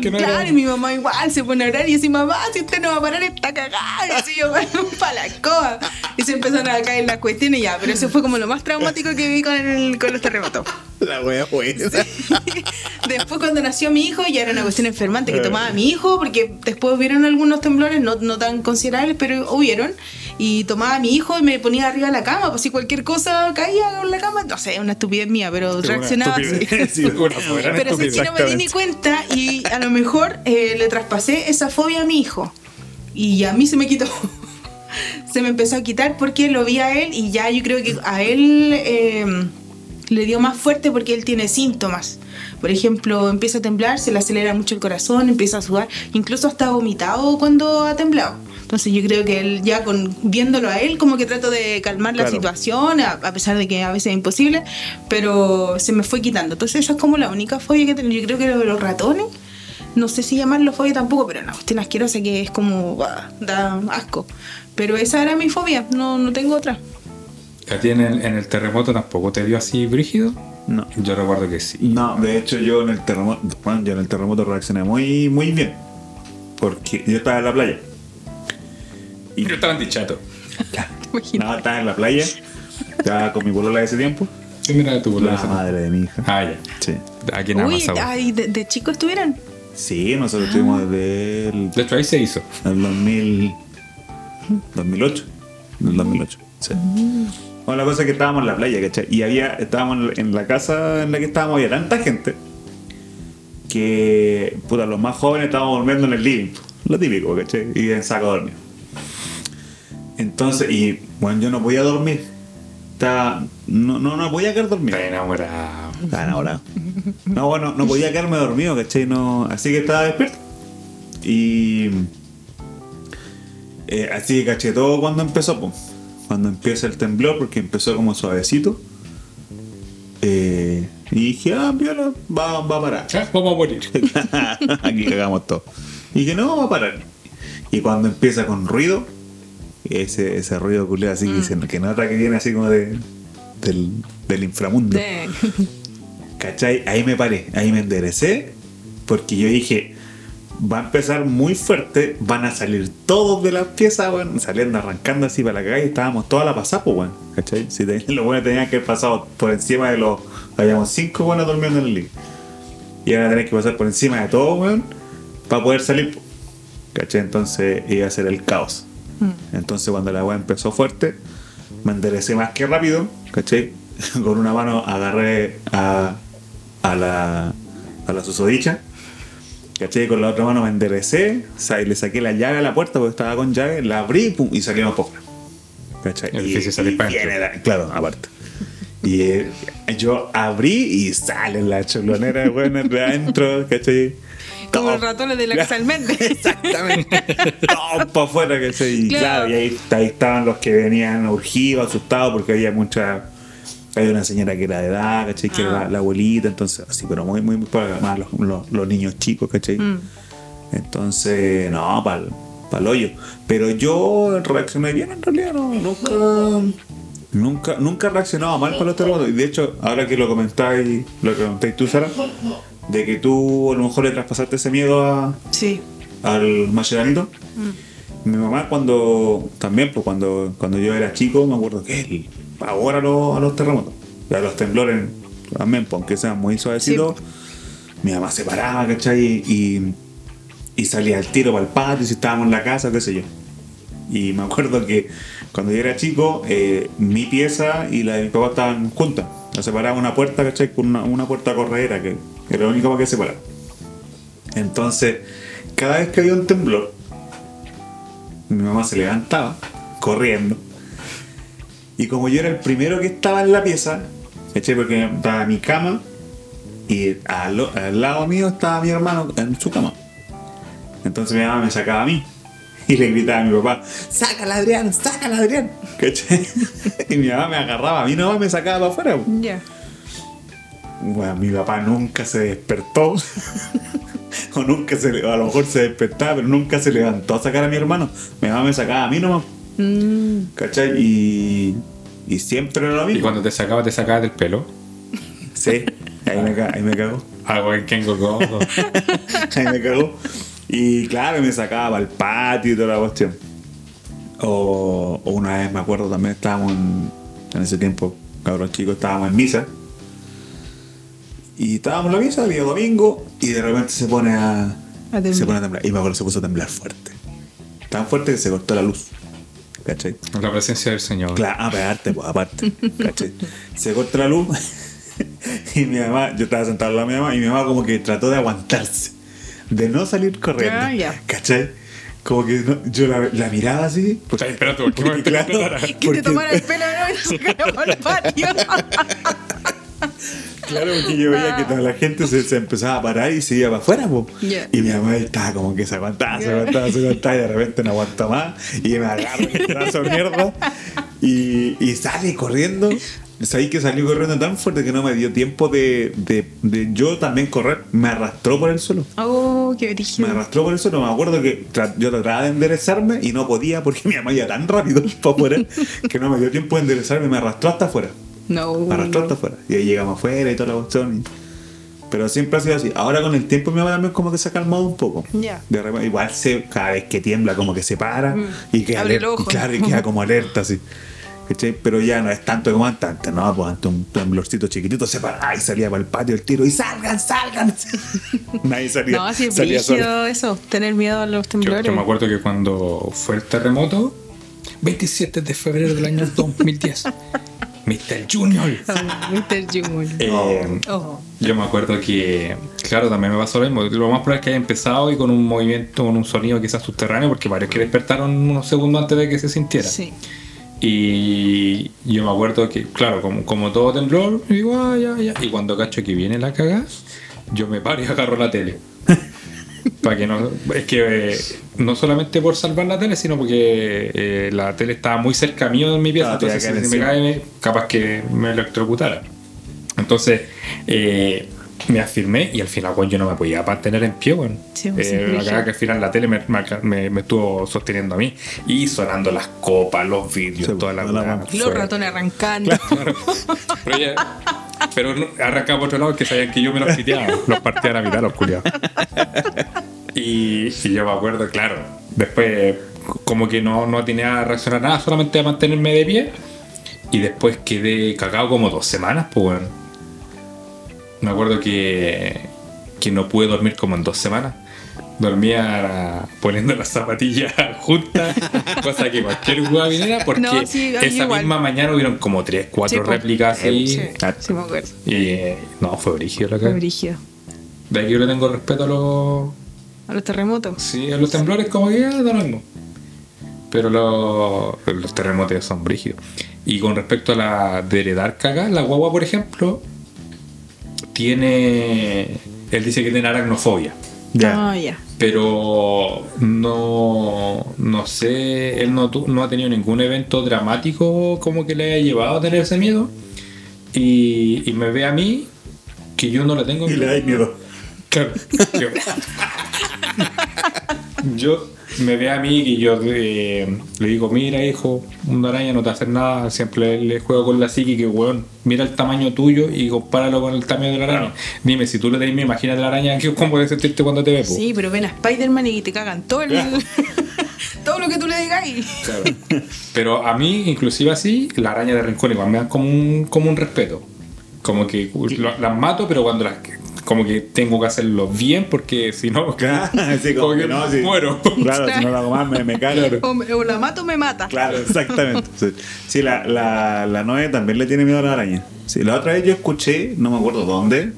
Que no claro, y mi mamá igual se pone a orar y dice, mamá, si usted no va a parar esta cagada. Y así yo, para la coa. Y se empezaron a caer las cuestiones ya, pero eso fue como lo más traumático que viví con, el- con los terremotos. La wea buena. Después cuando nació mi hijo ya era una cuestión enfermante que tomaba mi hijo, porque después hubieron algunos temblores, no, no tan considerables, pero hubieron. Y tomaba a mi hijo y me ponía arriba de la cama, pues si cualquier cosa caía en la cama, no sé, una estupidez mía, pero Sí, reaccionaba así. sí. Pero sí, no me di ni cuenta y a lo mejor eh, le traspasé esa fobia a mi hijo. Y a mí se me quitó. se me empezó a quitar porque lo vi a él y ya yo creo que a él eh, le dio más fuerte porque él tiene síntomas. Por ejemplo, empieza a temblar, se le acelera mucho el corazón, empieza a sudar, incluso hasta vomitado cuando ha temblado. Entonces yo creo que él ya con viéndolo a él como que trato de calmar la Claro. situación, a, a pesar de que a veces es imposible, pero se me fue quitando. Entonces esa es como la única fobia que tengo. Yo creo que lo de los ratones, no sé si llamarlo fobia tampoco, pero una cuestión asquerosa que es como, bah, da asco. Pero esa era mi fobia, no, no tengo otra. ¿A ti en el, en el terremoto tampoco te dio así brígido? No. Yo recuerdo que sí. No, de hecho yo en el terremoto, bueno, yo en el terremoto reaccioné muy, muy bien. Porque yo estaba en la playa. Y Yo estaba en dichato. No, estaba en la playa. Estaba con mi polola de ese tiempo. Sí, mira tu La boludo. madre de mi hija. Ah, ya. Sí. ¿A quién ama Uy, ay, de, de chicos estuvieran. Sí, nosotros estuvimos desde el, De hecho, ahí se hizo. el 2000, 2008. Del 2008. Sí. Bueno, la cosa es que estábamos en la playa, ¿cachai? Y había, estábamos en la casa en la que estábamos, había tanta gente que, puta, los más jóvenes estábamos durmiendo en el living. Lo típico, ¿cachai? Y en saco dormir. Entonces, y bueno, yo no podía dormir. Estaba, no, no, no podía quedar dormido. Está enamorado. Estaba enamorado. No, bueno, no podía quedarme dormido, ¿cachai? No, así que estaba despierto. Y. eh, así que caché todo cuando empezó, pues. Cuando empieza el temblor, porque empezó como suavecito. Eh, y dije, ah, viola, va, va a parar. Ah, vamos a morir. Aquí cagamos todo. Y dije, no, va a parar. Y cuando empieza con ruido, ese, ese ruido culiado así que, dicen, que nota que viene así como de, del, del inframundo. De- ¿Cachai? Ahí me paré, ahí me enderecé, porque yo dije, va a empezar muy fuerte, van a salir todos de las piezas, weón, saliendo arrancando así para la calle, estábamos toda la pasada, pues, weón, ¿cachai? Si te- los buenos tenían que haber pasado por encima de los, habíamos cinco buenos durmiendo en el living. Y ahora tenés que pasar por encima de todo, weón, para poder salir. ¿cachai? Entonces iba a ser el caos. Entonces cuando la weá empezó fuerte, me enderecé más que rápido, ¿cachai? Con una mano agarré a, a la, a la susodicha, ¿cachai? Con la otra mano me enderecé, o sea, y le saqué la llave a la puerta porque estaba con llave, la abrí pum, y salimos por fuera. ¿cachai? Y- y viene la- Claro, aparte. Y eh, yo abrí y sale la cholonera, bueno, de adentro, ¿cachai? Como los ratones de la Axel Méndez. Exactamente. Todo para afuera, ¿cachai? Y Claro. claro, y ahí, ahí estaban los que venían urgidos, asustados, porque había mucha. Había una señora que era de edad, ¿cachai? Que era la, la abuelita, entonces, así, pero muy, muy, muy para más los, los- los niños chicos, ¿cachai? Entonces, no, para el hoyo. Pero yo reaccioné bien en realidad, no, nunca. Nunca, nunca he reaccionado mal para los terremotos. Y de hecho, ahora que lo comentáis, lo que comentáis tú, Sara, de que tú a lo mejor le traspasaste ese miedo a, Sí. al Macheranito. Mi mamá cuando, también pues cuando, cuando yo era chico, me acuerdo que él pavor a los, a los terremotos. A los temblores también, pues, aunque sean muy suavecitos. Mi mamá se paraba, ¿cachai? Y, y salía al tiro para el patio, si estábamos en la casa, qué sé yo. Y me acuerdo que cuando yo era chico, eh, mi pieza y la de mi papá estaban juntas. La separaba una puerta, ¿cachai? Con una, una puerta corredera, que era lo único que separaba. Entonces, cada vez que había un temblor, mi mamá se levantaba corriendo. Y como yo era el primero que estaba en la pieza, ¿cachai? Porque estaba mi cama y al, al lado mío estaba mi hermano en su cama. Entonces mi mamá me sacaba a mí y le gritaba a mi papá: ¡Sácala, Adrián! ¡Sácala, Adrián! ¿cachai? Y mi mamá me agarraba, a mí nomás me sacaba para afuera. Ya. Bueno, mi papá nunca se despertó. o nunca se a lo mejor se despertaba, pero nunca se levantó a sacar a mi hermano. Mi mamá me sacaba a mí nomás. Mm, ¿Cachai? Y, y siempre era lo Y mismo. cuando te sacabas, te sacabas del pelo. Sí, ahí me, ahí me cagó. Algo en Kengo Gogo. Ahí me cagó. Y claro, me sacaba al patio y toda la cuestión. O, o una vez me acuerdo también estábamos en, en ese tiempo, cabros chicos, estábamos en misa. Y estábamos en la misa, día domingo, y de repente se pone a, se pone a temblar. Y me acuerdo se puso a temblar fuerte. Tan fuerte que se cortó la luz. ¿Cachai? La presencia del Señor. Claro, aparte, pues, aparte. ¿cachai? Se corta la luz y mi mamá, yo estaba sentado al lado de mi mamá y mi mamá como que trató de aguantarse, de no salir corriendo. Ah, ya. ¿Cachai? Como que no- yo la, la miraba así. Puta, espérate, ¿por qué me Porque, claro? Que porque- te tomara el pelo ¿no? y sacara por el patio. Claro, porque yo veía que toda la gente se, se empezaba a parar y se iba para afuera. Y mi mamá estaba como que se aguantaba, se aguantaba, se aguantaba y de repente no aguanta más. Y me agarra el brazo mierda y, y sale corriendo. Sabí que salió corriendo tan fuerte que no me dio tiempo de, de- de yo también correr. Me arrastró por el suelo. Oh, qué Me brígido. arrastró por el suelo. Me acuerdo que tra- yo trataba de enderezarme y no podía porque mi mamá iba tan rápido para afuera que no me dio tiempo de enderezarme. Me arrastró hasta afuera. No. Hasta afuera. Y ahí llegamos afuera y toda la cuestión. y- Pero siempre ha sido así. Ahora con el tiempo mi mamá también como que se ha calmado un poco. Ya. De repente, igual se, cada vez que tiembla como que se para y queda Abre el alerta. ojo. Y claro, y queda como alerta así. ¿Cachai? Pero ya no es tanto como antes, antes, no, pues antes un temblorcito chiquitito se paraba y salía para el patio el tiro y salgan, salgan. Nadie salía. No, así es salía solo. eso, tener miedo a los Yo, temblores. yo me acuerdo que cuando fue el terremoto, 27 de febrero del año 2010, Mr. Junior. Oh, Mr. Junior. Eh, Oh. Yo me acuerdo que, claro, también me pasó lo mismo. Lo más probable es que haya empezado y con un movimiento, con un sonido quizás subterráneo, porque varios que despertaron unos segundos antes de que se sintiera. Sí. Y yo me acuerdo que, claro, como, como todo temblor, digo, ah, ya, ya. Y cuando cacho que viene la cagada, yo me paro y agarro la tele. Para que no. Es que eh, no solamente por salvar la tele, sino porque eh, la tele estaba muy cerca mío en mi pieza. Ah, entonces, si me cae, capaz que me electrocutara. Entonces, eh, me afirmé y al final, bueno, yo no me podía mantener en pie, bueno. Sí, Eh, la que al final la tele me, me- me estuvo sosteniendo a mí. Y sonando las copas, los vidrios, Sí, toda la, la. Los ratones arrancando. Claro. Pero, ya- pero arrancaba por otro lado que sabían que yo me los piteaba. Los partía a la mitad, los culiados. Y, y yo me acuerdo, claro, después como que no, no tenía a reaccionar nada, solamente a mantenerme de pie. Y después quedé cagado como dos semanas, pues bueno. Me acuerdo que, que no pude dormir como en dos semanas. Dormía poniendo las zapatillas juntas, cosa que cualquier hueá viniera, porque No, sí, esa igual. misma mañana hubieron como tres, cuatro Sí, réplicas ahí. Sí, Ah. sí me acuerdo. Y eh, no, fue brígido la Fue cara. brígido. De aquí yo le tengo respeto a los. A los terremotos. Sí, a los temblores como que ya da lo mismo. Pero los, los terremotos son brígidos. Y con respecto a la de heredar caga, la guagua, por ejemplo, tiene. Él dice que tiene aracnofobia. Ya. Ah, ya. Pero no, no sé, él no, tu- no ha tenido ningún evento dramático como que le haya llevado a tener ese miedo. Y, y me ve a mí que yo no le tengo Y le da miedo. Claro. Yo, me ve a mí y yo eh, le digo, mira hijo, una araña no te hace nada, siempre le, le juego con la psique que weón, mira el tamaño tuyo y compáralo con el tamaño de la araña. Dime, si tú le tenés imagínate la araña, ¿qué- ¿cómo puedes sentirte cuando te ve? po? Sí, pero ven a Spider-Man y te cagan todo el... todo lo que tú le digas y... Claro. Pero a mí, inclusive así, la araña de rincón igual me da como un, como un respeto. Como que lo- las mato, pero cuando las... Como que tengo que hacerlo bien porque si no... Claro, sí, como como que que no, sí. muero. Claro, si no lo hago más me, me cago. O, la mato o me mata. Claro, exactamente. Sí, Sí, la, la, la Noe también le tiene miedo a la araña. Sí, la otra vez yo escuché, no me acuerdo dónde,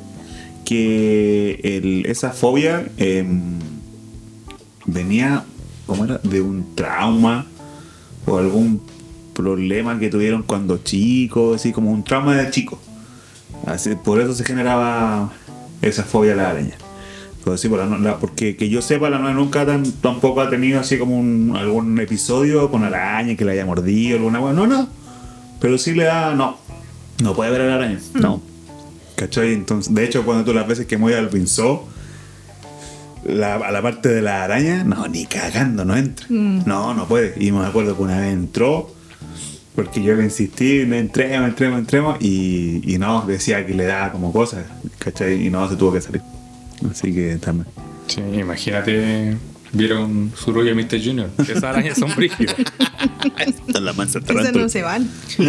que el- esa fobia em, venía, ¿cómo era? De un trauma o algún problema que tuvieron cuando chicos, así como un trauma de chico. Así, por eso se generaba esa fobia a la araña. Pero sí, por la la- porque que yo sepa, la Noe nunca tan- tampoco ha tenido así como un, algún episodio con araña que le haya mordido, alguna cosa. No, no. Pero sí le da. No. No puede ver a la araña. No. ¿Cachai? Entonces, de hecho, cuando tú las veces que voy al pinzó, la, a la parte de la araña, no, ni cagando, no entra. No, no puede. Y me acuerdo que una vez entró, porque yo le insistí, entremos, entremos, entremos, y, y no, decía que le daba como cosas, ¿cachai? Y no, se tuvo que salir. Así que también. Sí, imagínate, vieron Suruya y Mr. Junior. Esas arañas son brígidas. Las mansas Esas no se van.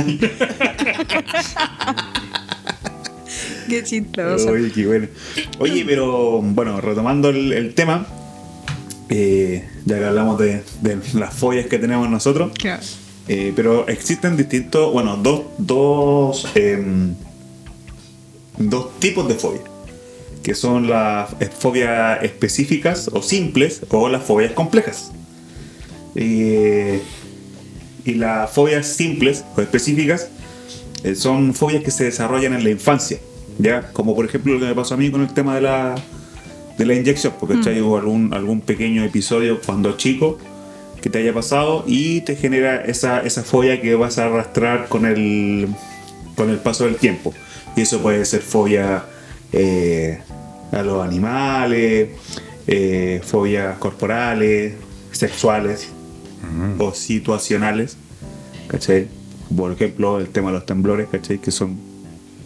Qué chistoso. Oye, qué bueno. Oye, pero bueno, retomando el, el tema, eh, ya que hablamos de, de las follas que tenemos nosotros, Claro. Eh, pero existen distintos, bueno, dos, dos, em, dos tipos de fobias, que son las fobias específicas o simples o las fobias complejas. Eh, y las fobias simples o específicas eh, son fobias que se desarrollan en la infancia, ¿ya? Como por ejemplo lo que me pasó a mí con el tema de la, de la inyección, porque ¿cachai? hubo algún, algún pequeño episodio cuando chico que te haya pasado y te genera esa, esa fobia que vas a arrastrar con el, con el paso del tiempo. Y eso puede ser fobia eh, a los animales, eh, fobias corporales, sexuales o situacionales, ¿cachai? Por ejemplo, el tema de los temblores, ¿cachai? Que son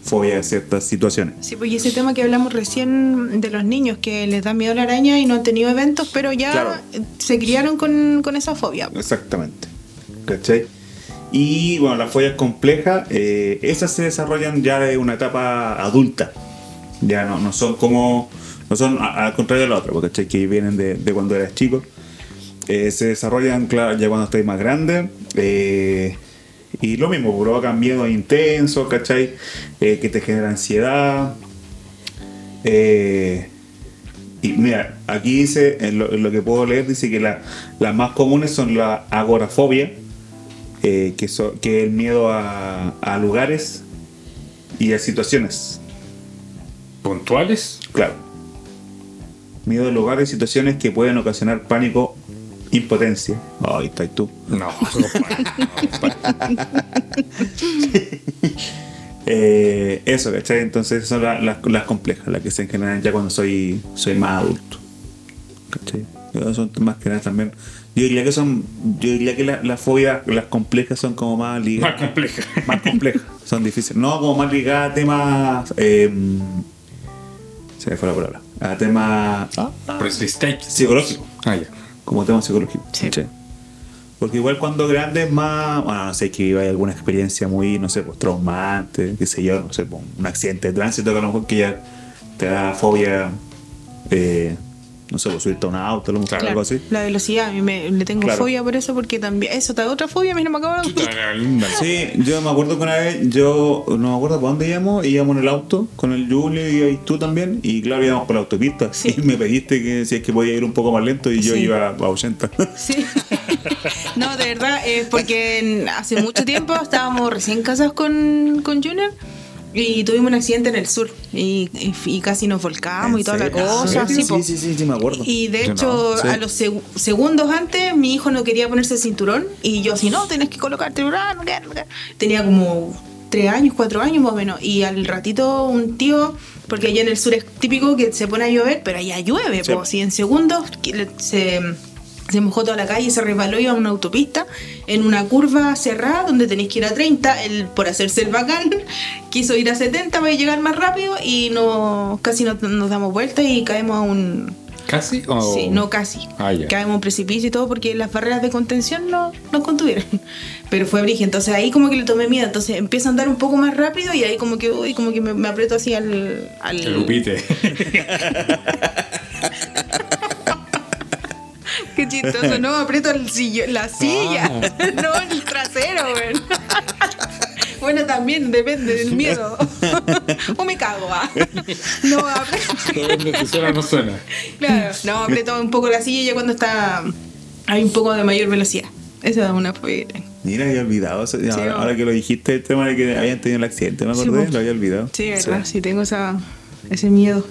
fobias a ciertas situaciones. Sí, pues y ese tema que hablamos recién de los niños que les da miedo a la araña y no han tenido eventos, pero ya Claro. se criaron con, con esa fobia. Exactamente. ¿Cachai? Y bueno, las fobias complejas, eh, esas se desarrollan ya de una etapa adulta. Ya no, no son como. No son a- al contrario de la otra, porque ¿cachai? que vienen de, de cuando eras chico. Eh, se desarrollan, claro, ya cuando estáis más grande. eh, y lo mismo, provocan miedo intenso, ¿cachai? Eh, que te genera ansiedad. Eh, y mira, aquí dice, en lo, en lo que puedo leer, dice que la- las más comunes son la agorafobia, eh, que, so- que es el miedo a, a lugares y a situaciones. ¿Puntuales? Claro. Miedo a lugares y situaciones que pueden ocasionar pánico, impotencia. Ahí está tú. No, no, compadre. Eh, eso, ¿cachai? Entonces son la- las, las complejas, las que se generan ya cuando soy, soy más adulto. ¿Cachai? Son más que nada también. Yo diría que son. Yo diría que la- las fobias, las complejas son como más Más ligadas. compleja. Más complejas. Son difíciles. No, como más ligadas a temas. eh, Se me fue la palabra. A tema Presley Steaks. psicológico. Ah, ya. Como tema psicológico. Sí. Porque igual cuando grande es más, bueno, no sé, que hay alguna experiencia muy, no sé, pues traumante, qué sé yo, no sé, pues, un accidente de tránsito que a lo mejor que ya te da fobia, eh, no sé, pues subirte a un auto, a lo mejor, Claro, algo así. La velocidad, a mí me, le tengo Claro. fobia por eso, porque también. Eso, ta- otra fobia, a mí no me acaba de. Sí, yo me acuerdo que una vez, yo no me acuerdo para dónde íbamos, íbamos en el auto con el Julio y ahí tú también, y claro, íbamos por la autopista. Sí. Y me pediste que si es que podía ir un poco más lento y yo Sí. iba a 80. Sí. No, de verdad, es porque hace mucho tiempo estábamos recién casados con, con Junior y tuvimos un accidente en el sur y, y- y casi nos volcamos y toda la cosa. Sí, sí, sí, sí, sí, me acuerdo. Y de hecho, no, sí. a los seg- segundos antes, mi hijo no quería ponerse el cinturón y yo así, no, tenés que colocarte, ah, no quiero, no quiero". Tenía como tres años, cuatro años más o menos. Y al ratito un tío, porque allá en el sur es típico que se pone a llover, pero allá llueve, Sí. pues, y en segundos se, se mojó toda la calle, se resbaló, iba a una autopista, en una curva cerrada donde tenéis que ir a 30, él por hacerse el bacán quiso ir a 70 para llegar más rápido y no casi no- nos damos vuelta y caemos a un... ¿Casi? o- Sí, no casi. Ah, ya. Caemos a un precipicio y todo porque las barreras de contención no nos contuvieron. Pero fue brígido. Entonces ahí como que le tomé miedo. Entonces empiezo a andar un poco más rápido y ahí como que, uy, como que me, me aprieto así al... al El. Qué chistoso, no, aprieto el sillo- la silla, no el trasero, güey. Bueno, también depende del miedo. o me cago, ah. No, aprieto, suena no suena. claro, no, aprieto un poco la silla ya cuando está hay un poco de mayor velocidad. Esa es una fobia. Mira, había olvidado. eso. ahora, que lo dijiste, el tema de que habían tenido el accidente, me Sí, acordé, lo había olvidado. Sí, verdad, sí, tengo esa, ese miedo.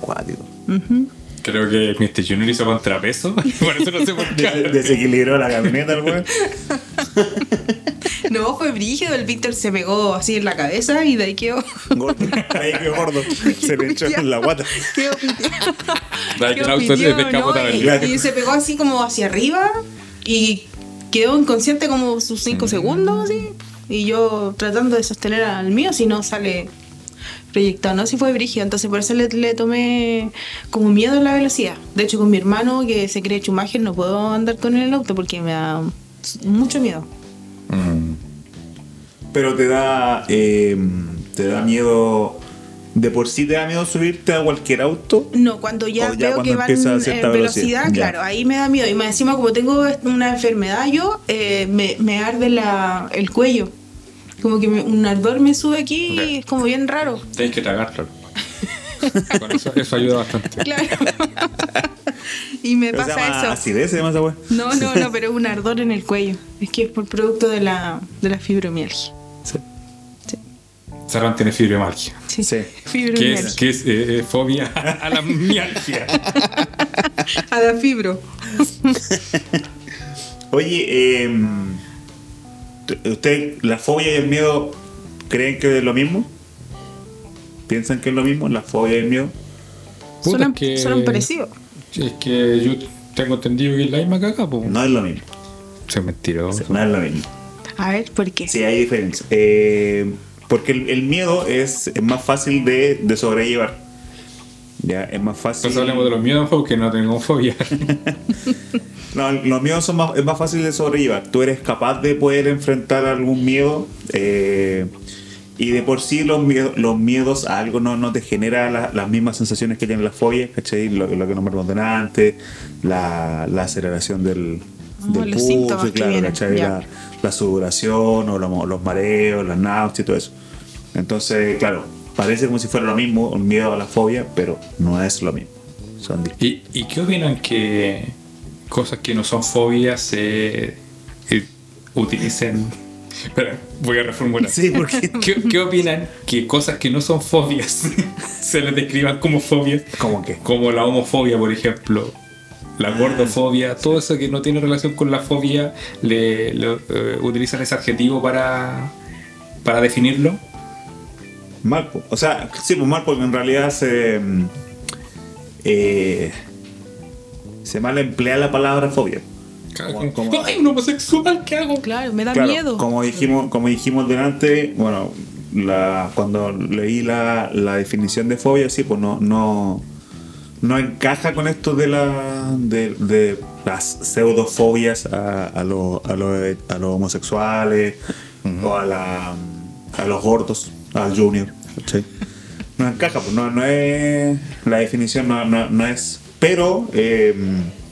Cuático. Ujú. Creo que Mr. Junior hizo contrapeso. Por eso no sé por Des- qué. Desequilibró la camioneta, el weón. No, fue brígido, el Víctor se pegó así en la cabeza y de ahí quedó. Gordo. Ahí quedó gordo. Se le echó en la guata. Piteado, descapotable. ¿no? Y, y se pegó así como hacia arriba y quedó inconsciente como sus 5 segundos así. Y yo tratando de sostener al mío, si no sale proyectado, no si fue brígido, entonces por eso le, le tomé como miedo a la velocidad. De hecho, con mi hermano que se cree Schumacher no puedo andar con él en el auto porque me da mucho miedo. Mm. Pero te da. eh, te da miedo. De por sí te da miedo subirte a cualquier auto. No, cuando ya, ya veo cuando que van en velocidad, claro, ahí me da miedo. Y más encima, como tengo una enfermedad yo, eh, me, me arde la, el cuello. Como que me- un ardor me sube aquí y es como bien raro. Tienes que tragarlo. Con eso, eso ayuda bastante. Claro. y me Pero se pasa llama eso. acidez, se llama esa. No, no, no, pero es un ardor en el cuello. Es que es por producto de la, de la fibromialgia. Sí. Sarán tiene fibromialgia. Sí. Sí. Que Fibromialgia. es, que es eh, eh, fobia a la mialgia. A la fibro. Oye, eh, ¿usted la fobia y el miedo creen que es lo mismo? ¿Piensan que es lo mismo? ¿La fobia y el miedo? Es que- parecidos. Es que yo tengo entendido que es la misma caca, pues. No es lo mismo. Soy mentiroso. No es lo mismo. A ver, ¿por qué? Sí, hay diferencia. Eh, porque el, el miedo es, es más fácil de, de sobrellevar. Ya, es más fácil. Entonces hablemos de los miedos porque no tengo fobia. No, los miedos son más, es más fácil de sobrellevar. Tú eres capaz de poder enfrentar algún miedo eh, y de por sí los miedos, los miedos a algo no, no te genera la- las mismas sensaciones que tienen las fobias, ¿cachai? Lo, lo que nombramos antes, la, la aceleración del, del los pulso, claro, vienen, ¿cachai? La, la sudoración o los, los mareos, las náuseas y todo eso. Entonces, claro, parece como si fuera lo mismo, un miedo a la fobia, pero no es lo mismo. Son. ¿Y, y qué opinan que cosas que no son fobias se eh, utilicen? Espera, voy a reformular. Sí, porque ¿Qué, qué opinan que cosas que no son fobias se les describan como fobias? ¿Cómo qué? Como la homofobia, por ejemplo. La gordofobia, todo eso que no tiene relación con la fobia, le, lo- eh, utilizan ese adjetivo para, para definirlo. Mal, po. o sea, sí, pues mal porque en realidad se. mm, eh, se mal emplea la palabra fobia. Como- como- ¡Ay, un homosexual! ¿Qué hago? Claro, me da Claro, miedo. Como dijimos, como dijimos delante, bueno, la, cuando leí la, la definición de fobia, sí, pues no, no, no encaja con esto de, la, de, de las pseudofobias a, a, lo- a, lo- a los homosexuales o a, la, a los gordos, al junior. ¿cachai? No encaja, pues no, no es. La definición no, no, no es. Pero. eh,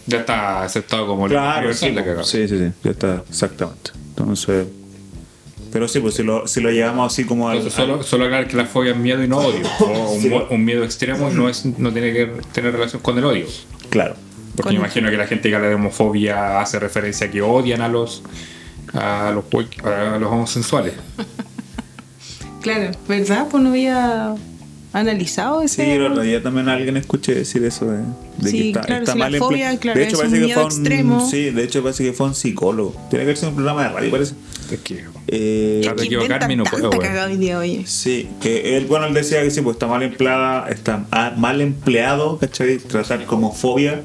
Ya está aceptado como Claro, universal sí, la cagada. sí, sí, sí, ya está, exactamente. Entonces, pero sí, pues si lo, si lo llevamos así como al, Entonces, solo, solo aclarar que la fobia es miedo y no odio. O un, Sí. miedo extremo no, es, no tiene que tener relación con el odio. claro. Porque me imagino que la gente que habla de homofobia hace referencia a que odian a los a los, a los homosexuales. Claro, ¿verdad? Pues no había analizado Sí, ese. el otro día también alguien escuché decir eso de, de Sí, que está, claro, está si la mal fobia, emple- claro, de hecho es un parece que miedo fue un extremo. sí, de hecho parece que fue un psicólogo. Tiene que haber sido un programa de radio, parece. Es que Eh, Claro. Que equivocarme y no inventan puedo, tanta weón. cagada hoy día, oye. Sí, que él, bueno, él decía que sí, pues está mal empleada, está ah, mal empleado, ¿cachai? Tratar como fobia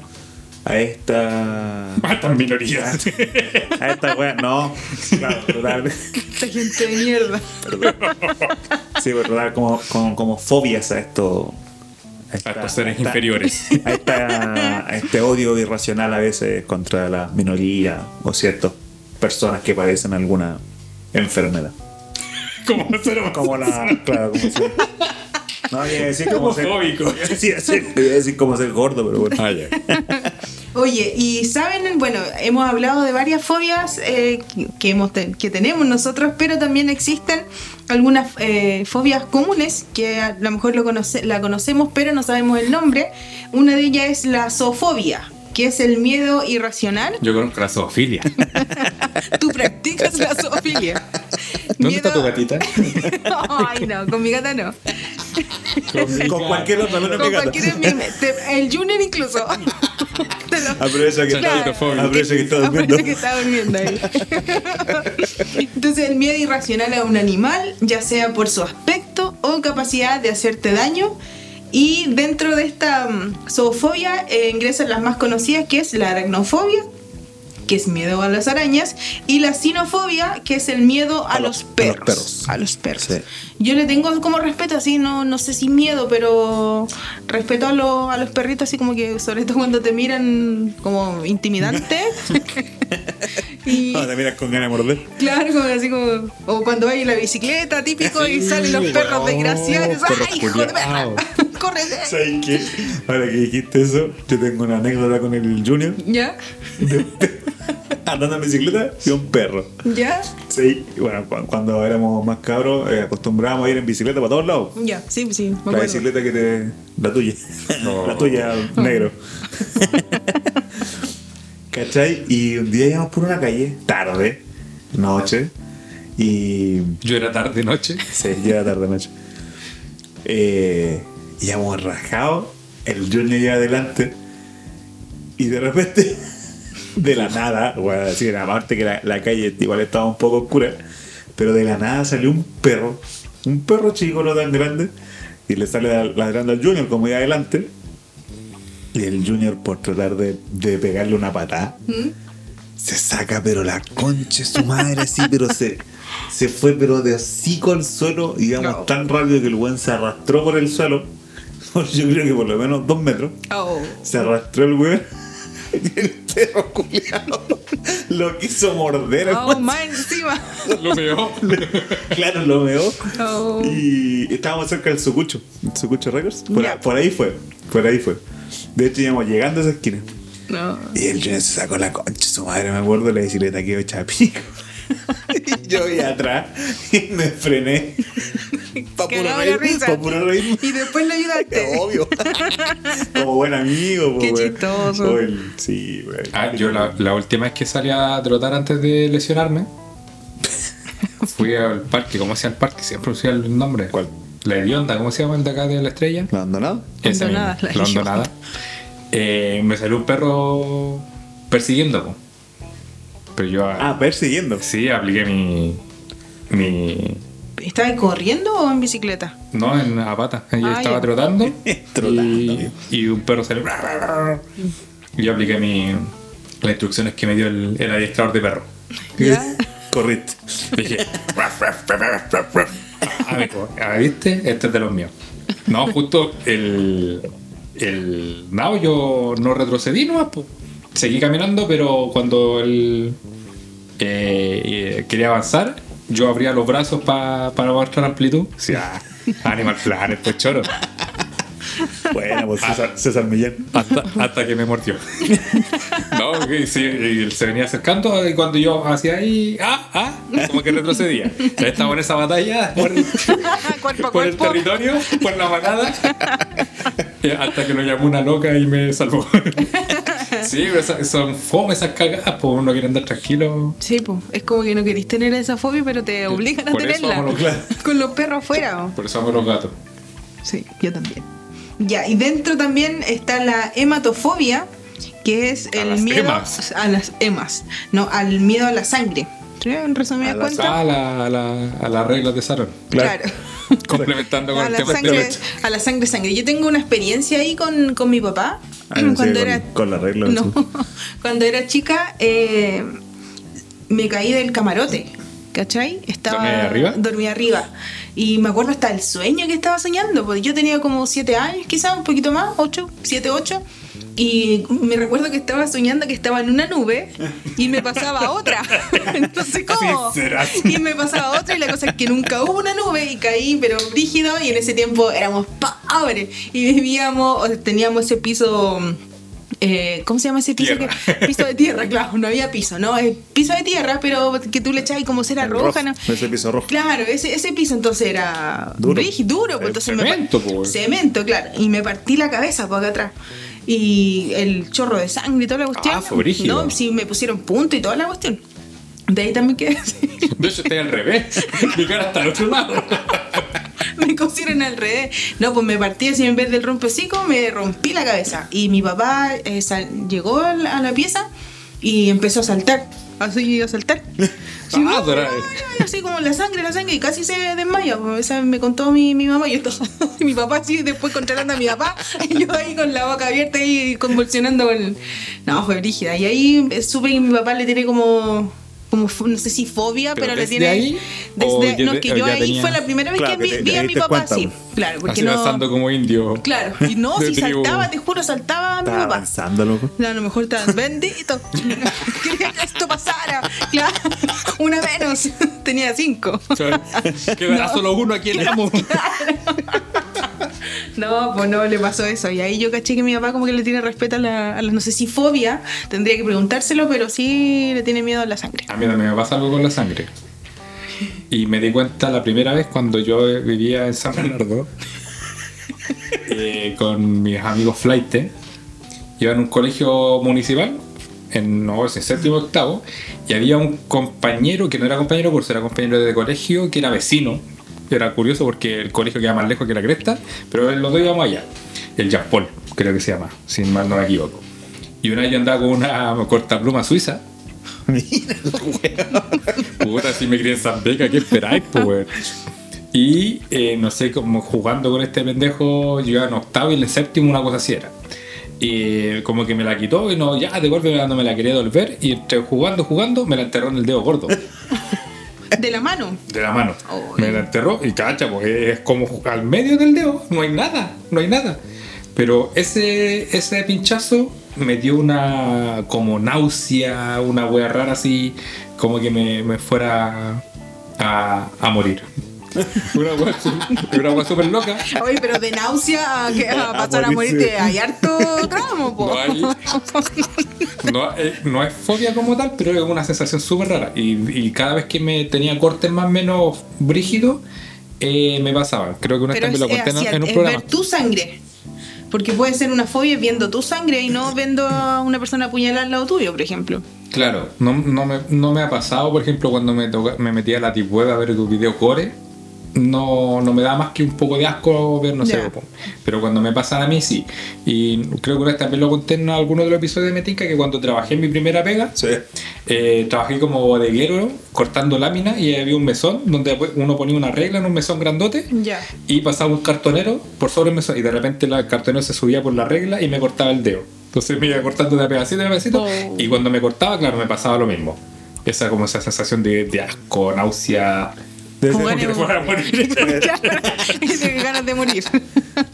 a esta. matan minorías. A esta wea, no, claro, tratar, Esta gente de mierda. sí, pues tratar como, como, como fobias a esto. a esta- estos seres esta- inferiores. A, esta- a este odio irracional a veces contra la minoría o ciertas personas que padecen alguna enfermedad. como Como la. Claro, como ser. No, iba a decir como ser. Como ser gordo, pero bueno. Ah, ya. Oye, y saben, bueno, hemos hablado de varias fobias eh, que, hemos te- que tenemos nosotros, pero también existen algunas eh, fobias comunes que a lo mejor lo conoce- la conocemos, pero no sabemos el nombre. Una de ellas es la zoofobia, que es el miedo irracional. Yo conozco la zoofilia. Tú practicas la zoofilia. ¿Dónde está tu Miedo- gatita? Ay, no, con mi gata no. Con cualquier menos mi Con el Junior incluso. Aprovecha que, Claro. aprovecha que está durmiendo. Que está durmiendo ahí. Entonces el miedo irracional a un animal, ya sea por su aspecto o capacidad de hacerte daño. Y dentro de esta mm, zoofobia eh, ingresan las más conocidas, que es la aracnofobia, que es miedo a las arañas, y la sinofobia, que es el miedo a, A los, los- a los perros. A los perros. Sí. Yo le tengo como respeto, así, no, no sé si miedo, pero respeto a, los- a los perritos, así como que, sobre todo cuando te miran como intimidante. y No, te miras con ganas de morder. claro, como así como. O cuando hay la bicicleta, típico, y salen los perros desgraciados. ¡Ay, hijo de perra! culiados. ¡Córrete! ¿Sabes qué? Ahora que dijiste eso, yo tengo una anécdota con el Junior. ¿Ya? Andando en bicicleta y un perro. ¿Ya? Sí, y bueno, cu- cuando éramos más cabros, eh, acostumbrábamos a ir en bicicleta para todos lados. Ya, sí, sí, me La bicicleta que te. La tuya. No. La tuya, negro. ¿Cachai? Y un día íbamos por una calle, tarde, noche, y. Yo era tarde noche. Sí, ya era tarde noche. Eh, íbamos rajados, el Junior iba adelante, y de repente, de la nada, bueno, decir, aparte que la, la calle igual estaba un poco oscura, pero de la nada salió un perro, un perro chico, no tan grande, y le sale ladrando al Junior como iba adelante. Y el Junior, por tratar de, de pegarle una patada, se saca, pero la concha su madre, así, pero se, se fue, pero de hocico al suelo, No. tan rápido que el buen se arrastró por el suelo. Yo creo que por lo menos dos metros. Oh. Se arrastró el weón. Perro culiado lo quiso morder. Oh, más encima. Lo veo. Claro, lo meó. Oh. Y estábamos cerca del Sucucho. el Sucucho Records. Por, ahí fue. Por ahí fue. De hecho, íbamos llegando a esa esquina. No. Y el Junior se sacó la concha, su madre, me acuerdo de la bicicleta que hecha pico. Y yo iba atrás y me frené. Pa' puro risa. pa' puro reírme. Y después lo ayudaste. Obvio. Como buen amigo, po, Qué chistoso. Sí, güey. Ah, yo la, la última vez que salí a trotar antes de lesionarme, fui al parque, ¿cómo se llama el parque? Siempre usé el nombre. ¿Cuál? La Hedionda, ¿cómo se llama el de acá de la estrella? ¿La Hondonada, la la hondonada. Eh, me salió un perro persiguiendo. Pero yo Ah, persiguiendo. sí apliqué mi. mi. ¿Estabas corriendo o en bicicleta? No, en la pata. Yo Ah, estaba ya. trotando. Trotando. Y, y un perro salió. Y yo apliqué mi, las instrucciones que me dio el, el adiestrador de perro. ¿Ya? Corriste. Dije. "Ruff, ruff, ruff, ruff, ruff". Ah, me dijo, ah, ¿viste? Este es de los míos. No, justo el. El. No, yo no retrocedí nomás, pues. Seguí caminando, pero cuando él eh, eh, quería avanzar, yo abría los brazos pa- para mostrar amplitud. O sea, Animal Planet, pues choro. Bueno, pues César, César Millán. Hasta, hasta que me mordió. no, que sí, se venía acercando y cuando yo hacía ahí, ah, ah, como que retrocedía. Estaba en esa batalla por, cuerpo el territorio, por la manada, hasta que lo llamó una loca y me salvó. sí, pero esa- son fome esas cagadas, pues uno quiere andar tranquilo. Sí, pues, es como que no querés tener esa fobia, pero te obligan a Por eso tenerla. amo los- Con los perros afuera. ¿o? Por eso amo los gatos. Sí, yo también. Ya, y dentro también está la hematofobia, que es el las miedo emas. a las hemas, no, al miedo a la sangre. En resumidas A la cuentas. A, la, a, la, a las reglas de Sarón. Claro. Complementando con a el la tema sangre, de a la sangre, sangre. Yo tengo una experiencia ahí con, con mi papá. Ah, no cuando con- era con la regla, No, cuando era chica eh, me caí del camarote. ¿Cachai? Estaba ¿Dormía arriba? Dormía arriba. Y me acuerdo hasta el sueño que estaba soñando, porque yo tenía como 7 años, quizás un poquito más, 8, 7, 8. Y me recuerdo que estaba soñando que estaba en una nube y me pasaba otra. Sé cómo. Y me pasaba otra y la cosa es que nunca hubo una nube y caí, pero rígido y en ese tiempo éramos pobres y vivíamos, teníamos ese piso... eh, ¿Cómo se llama ese piso? Que- piso de tierra, claro, no había piso, ¿no? Es piso de tierra, pero que tú le echabas como cera roja, rojo, ¿no? ese piso rojo. Claro, ese, ese piso entonces era Duro. rígido, duro, pues, entonces me cemento, pues. cemento, claro, y me partí la cabeza por acá atrás. Y el chorro de sangre y toda la cuestión. Ah, fue brígido. No, sí, me pusieron punto y toda la cuestión. De ahí también quedé así. De hecho, estoy al revés. Mi cara está al otro lado. me cosieron al revés. No, pues me partí así en vez del rompecico, me rompí la cabeza. Y mi papá eh, llegó a la, a la pieza y empezó a saltar. Así a saltar. Sí, Ah, no, pero- ay, ay, así como la sangre, la sangre, y casi se desmaya. Esa me contó mi, mi mamá y esto, mi papá así, después contratando a mi papá, y yo ahí con la boca abierta y convulsionando con... No, fue brígida. Y ahí eh, supe que mi papá le tiene como... Como, no sé si fobia, ¿Pero pero, le tiene. ahí? ¿O Desde, ya no, que yo ahí tenía- fue la primera vez Claro, que que vi, te- vi a mi papá cuenta, así. po. Claro, porque Así no. danzando como indio. Claro, y no, si tribu. saltaba, te juro, saltaba mi Estaba papá. avanzando, loco. No, a lo mejor estaba bendito. Quería que esto pasara. Claro, una menos. Tenía cinco. Quedará solo uno aquí en el amo. No, pues no le pasó eso. Y ahí yo caché que mi papá como que le tiene respeto a la, a la- no sé si fobia, tendría que preguntárselo, pero sí le tiene miedo a la sangre. A mí también me pasa algo con la sangre. Y me di cuenta la primera vez cuando yo vivía en San Bernardo eh, con mis amigos flight. Iba en un colegio municipal, en, no sé, séptimo octavo, y había un compañero que no era compañero de curso, era compañero de colegio, que era vecino. Era curioso porque el colegio queda más lejos que la cresta, pero los dos íbamos allá. El Jean Paul, creo que se llama, si mal no me equivoco. Y una vez yo andaba con una cortapluma suiza. Mira, Puta, si me crié en San Beca, ¿qué esperáis, pues, weón? Y eh, no sé, como jugando con este pendejo, iba en octavo y en el séptimo una cosa así era. Y como que me la quitó y no, ya, devuelve no me la quería devolver. Y entre jugando, jugando, me la enterró en el dedo gordo De la mano. de la mano. Me la enterró y cacha, pues es como al medio del dedo, no hay nada, no hay nada. Pero ese, ese pinchazo me dio una como náusea, una wea rara así, como que me, me fuera a, a morir. una su- una súper loca. Oye, pero de náusea a, que, a A pasar a morirte hay harto tramo, po. No hay. No, eh, no es fobia como tal, pero es una sensación súper rara. Y, y cada vez que me tenía cortes más o menos brígidos, eh, me pasaba. Creo que una vez también lo conté hacia- en un es programa. ver tu sangre. Porque puede ser una fobia viendo tu sangre y no viendo a una persona apuñalar al lado tuyo, por ejemplo. Claro, no, no, me, no me ha pasado, por ejemplo, cuando me, toca- me metía a la web a ver tu video core, no, no me da más que un poco de asco ver, no sé, Ya. po. pero cuando me pasan a mí sí. Y creo que una vez también lo conté en alguno de los episodios de Metinca que cuando trabajé en mi primera pega, Sí. eh, trabajé como bodeguero cortando láminas y había un mesón donde uno ponía una regla en un mesón grandote Ya. y pasaba un cartonero por sobre el mesón y de repente el cartonero se subía por la regla y me cortaba el dedo. Entonces me iba cortando de a pedacito de a pedacito Oh. y cuando me cortaba, claro, me pasaba lo mismo. Esa como esa sensación de, de asco, náusea, Debe ser, ganas de te fuera a morir. Tiene ganas de morir.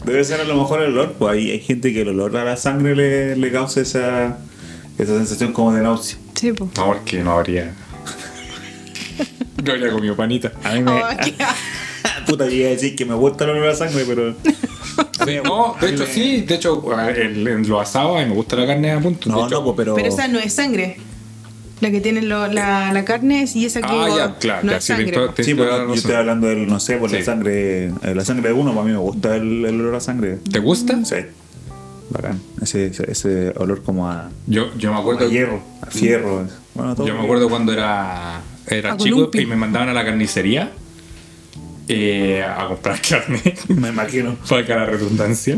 debe ser a lo mejor el olor, pues hay, hay gente que el olor a la sangre le, le causa esa, esa sensación como de náusea. Sí, pues. No, porque no habría. No habría comido panita. A mí me. Oh, Puta, yo iba a decir que me gusta el olor a la sangre, pero. No, de hecho sí, de hecho el- en los asados a mí me gusta la carne a punto. No, no, pero. Pero esa no es sangre. La que tiene lo- la, la carne y esa que Ah, ya, claro, no ya, es sí, sangre. Te- Sí, da yo estoy hablando del, no sé, por la Sí. sangre, eh, la sangre de uno, para mí me gusta el, el olor a sangre. ¿Te gusta? Sí. Bacán. Ese, ese, ese olor como a, Yo, yo me a acuerdo. hierro, a fierro. Bueno, todo. Yo me acuerdo cuando era, era A chico y me mandaban a la carnicería eh, a comprar carne, Me imagino. para la redundancia.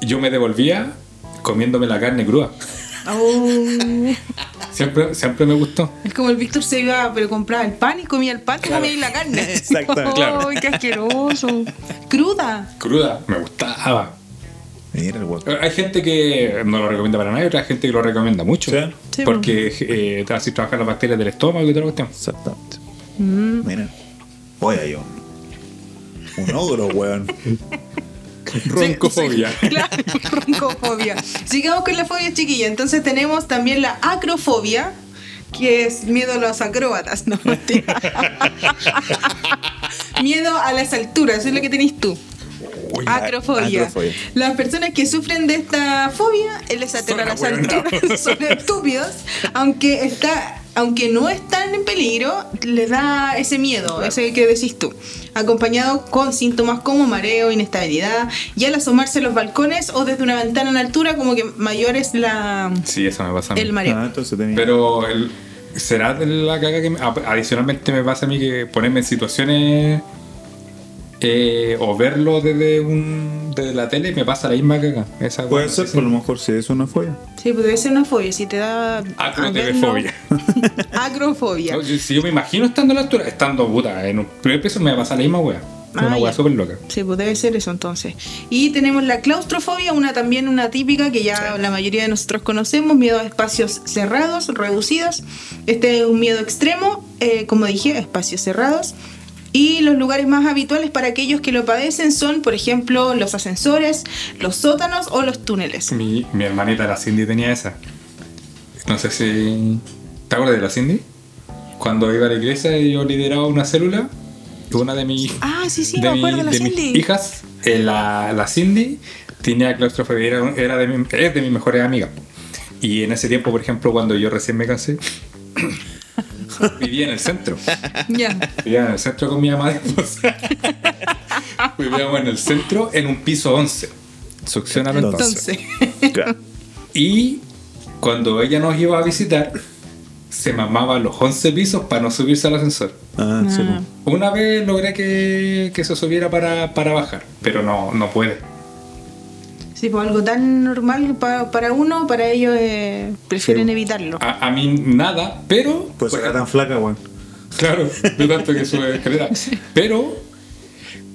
Yo me devolvía comiéndome la carne cruda. Oh, Siempre, siempre me gustó. es como el Víctor se iba, pero compraba el pan y comía el pan y comía la carne. Exactamente. Claro. ¡Ay, qué asqueroso! Cruda. Cruda, me gustaba. Mira el. Hay gente que no lo recomienda para nadie, otra gente que lo recomienda mucho. Sí. Porque eh, te hace trabajar las bacterias del estómago y toda la cuestión. Exactamente. Mm. Mira. Oye, hay un. Un ogro, weón. Roncofobia. Claro, roncofobia. Sigamos con la fobia chiquilla. Entonces tenemos también la acrofobia, que es miedo a los acróbatas. No, mentira. miedo a las alturas, eso es lo que tenés tú. Uy, Acrofobia. acrofobia. Las personas que sufren de esta fobia, eh, les aterra las alturas, son estúpidos, aunque está, aunque no están en peligro, les da ese miedo, ese que decís tú, acompañado con síntomas como mareo, inestabilidad, y al asomarse a los balcones o desde una ventana en altura, como que mayor es la Sí, eso me pasa a mí. el mareo. Ah, entonces tenía. Pero el- será de la caga que me- adicionalmente me pasa a mí que ponerme en situaciones eh, o verlo desde un desde la tele me pasa la misma caga. Esa Puede ser, sí, por sí. lo mejor, si es una fobia. Sí, debe ser una fobia, si te da... a Acro-TV-fobia. verlo- Acrofobia. No, si yo me imagino estando a la altura, estando puta, en un primer piso me pasa la misma wea. Ah, una wea ya. súper loca. Sí, pues debe ser eso entonces. Y tenemos la claustrofobia, una también una típica que ya la mayoría de nosotros conocemos, miedo a espacios cerrados, reducidos. Este es un miedo extremo, eh, como dije, a espacios cerrados. Y los lugares más habituales para aquellos que lo padecen son, por ejemplo, los ascensores, los sótanos o los túneles. Mi, mi hermanita la Cindy tenía esa. No sé si. ¿Te acuerdas de la Cindy? Cuando iba a la iglesia y yo lideraba una célula, una de mis, Ah, sí, sí, de, me mi- acuerdo de la de mis Cindy. hijas, eh, la, la Cindy, tenía claustrofobia, era, era de, mi- es de mis mejores amigas. Y en ese tiempo, por ejemplo, cuando yo recién me casé, vivía en el centro. Ya. Vivía en el centro con mi mamá de esposa. Vivíamos en el centro en un piso 11. Succiona Entonces, Claro. y cuando ella nos iba a visitar, se mamaba los 11 pisos para no subirse al ascensor. Ah, sí, Ah. pues. Una vez logré que, que se subiera para, para bajar, pero no, no puede. Sí, pues algo tan normal pa- para uno, para ellos eh, prefieren Sí. evitarlo. A, a mí nada, pero... Pues era tan flaca, weón. Claro, de tanto que sube escalera. Pero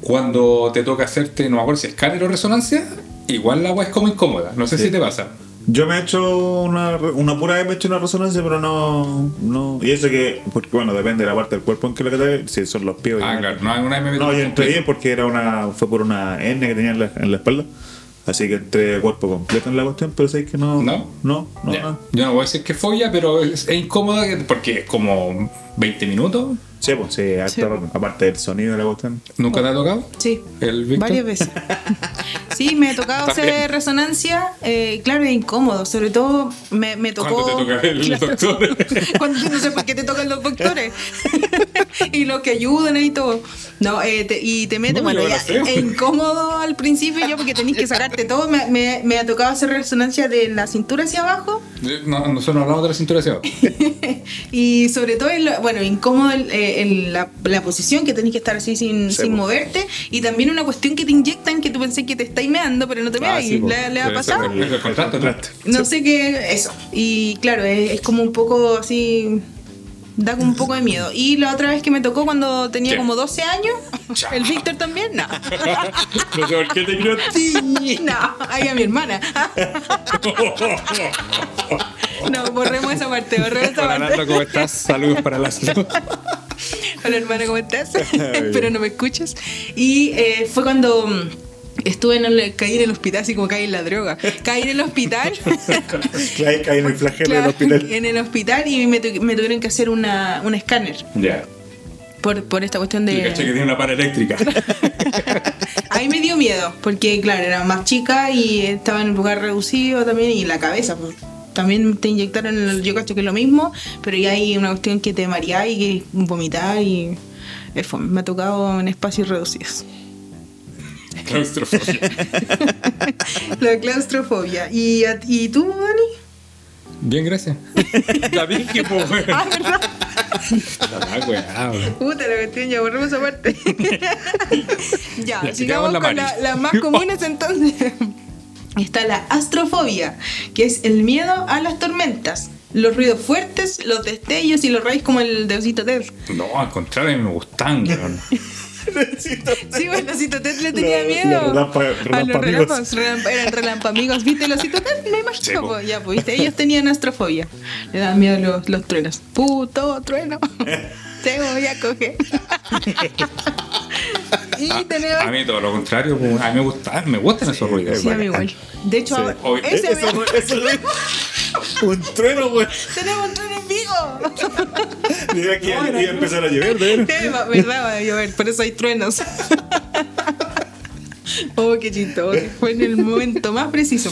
cuando te toca hacerte, no me acuerdo si escáner o resonancia, igual la agua es como incómoda. No sé si te pasa. Yo me he hecho una, una pura vez me he hecho una resonancia, pero no, no. Y eso que, porque bueno, depende de la parte del cuerpo en que lo que te si son los pies. o Ah, claro. No, una vez me No, yo entré bien porque era una, fue por una N que tenía en la, en la espalda. Así que entré cuerpo completo en la cuestión, pero sabéis que no. ¿No? No, no. Yo no voy a decir que fobia, pero es, es incómoda que- porque es como 20 minutos. Sí, pues sí, harto Sí. rato. aparte del sonido de la cuestión. ¿Nunca te ha tocado? Sí. ¿El Víctor? Varias veces. Sí, me ha tocado También. hacer resonancia. eh, claro, es incómodo. Sobre todo me, me tocó. ¿Cuándo te toca el Claro. doctor? Cuando no sé por qué te tocan los doctores. y los que ayudan y todo. No, eh, te- y te meten, No, bueno, ya, es incómodo al principio yo porque tenés que sacarte todo. Me, me- me ha tocado hacer resonancia de la cintura hacia abajo. No, nosotros no hablamos de la cintura hacia abajo. Y sobre todo, bueno, incómodo el- eh, en la, la posición que tenés que estar así sin, Sí, sin po. moverte. Y también una cuestión que te inyectan que tú pensé que te estáis meando, pero no te Ah, meas. sí, po. ¿Le, le ha pasado? el- el ¿no? No sé qué, eso. Y claro, es, es como un poco así, da como un poco de miedo. Y la otra vez que me tocó cuando tenía ¿Qué? como 12 años, Chao. el Víctor también, no. No sé por qué te a ti. No, ahí a mi hermana. No, borremos esa parte, borremos esa Hola parte. Nando, ¿cómo estás? Saludos para la salud. Hola hermana, ¿cómo estás? Espero no me escuches. Y eh, fue cuando mm, estuve en el, caí en el hospital, así como caí en la droga. Caí en el hospital. Cae, cae en el flagelo del hospital. En el hospital y me, tu- me tuvieron que hacer una, un escáner Ya. por, por esta cuestión caché que de... tiene una para eléctrica. Ahí me dio miedo, porque claro, era más chica y estaba en un lugar reducido también y la cabeza. pues, también te inyectaron, el, yo cacho que es lo mismo, pero ya hay una cuestión que te marea y que vomitar y... Me ha tocado en espacios reducidos. Claustrofobia. La claustrofobia. ¿Y, a- y tú, Dani? Bien, gracias. La dije, po, weón. Ah, ¿verdad? La weá, weón. Puta, la cuestión, ya borremos esa parte. ya, Ya, sigamos la con Mari. la- las más comunes entonces. Está la astrofobia, que es el miedo a las tormentas. Los ruidos fuertes, los destellos y los rayos como el de Osito Ted. No, al contrario, me gustan, weón. Sí, bueno, Osito Ted le tenía Los- miedo. los relampa- a los relámpagos, relampa- eran relampamigos. ¿Viste el Osito Ted? Me imagino. Sí, po. po. Ya, pues, ¿viste? Ellos tenían astrofobia. Le daban miedo los, los truenos. Puto trueno. Te voy a coger. y tenemos... A mí todo lo contrario, po, a mí me gustan, me gustan esos ruidos. Sí, a mí igual. De hecho, Sí. Obvio. ese Eso, me- eso, un trueno, güey. tenemos un tren en Vigo. Mira que iba a empezar a llover, va- ¿Verdad? Va a llover, por eso hay truenos. oh, qué chistoso. Fue en el momento más preciso.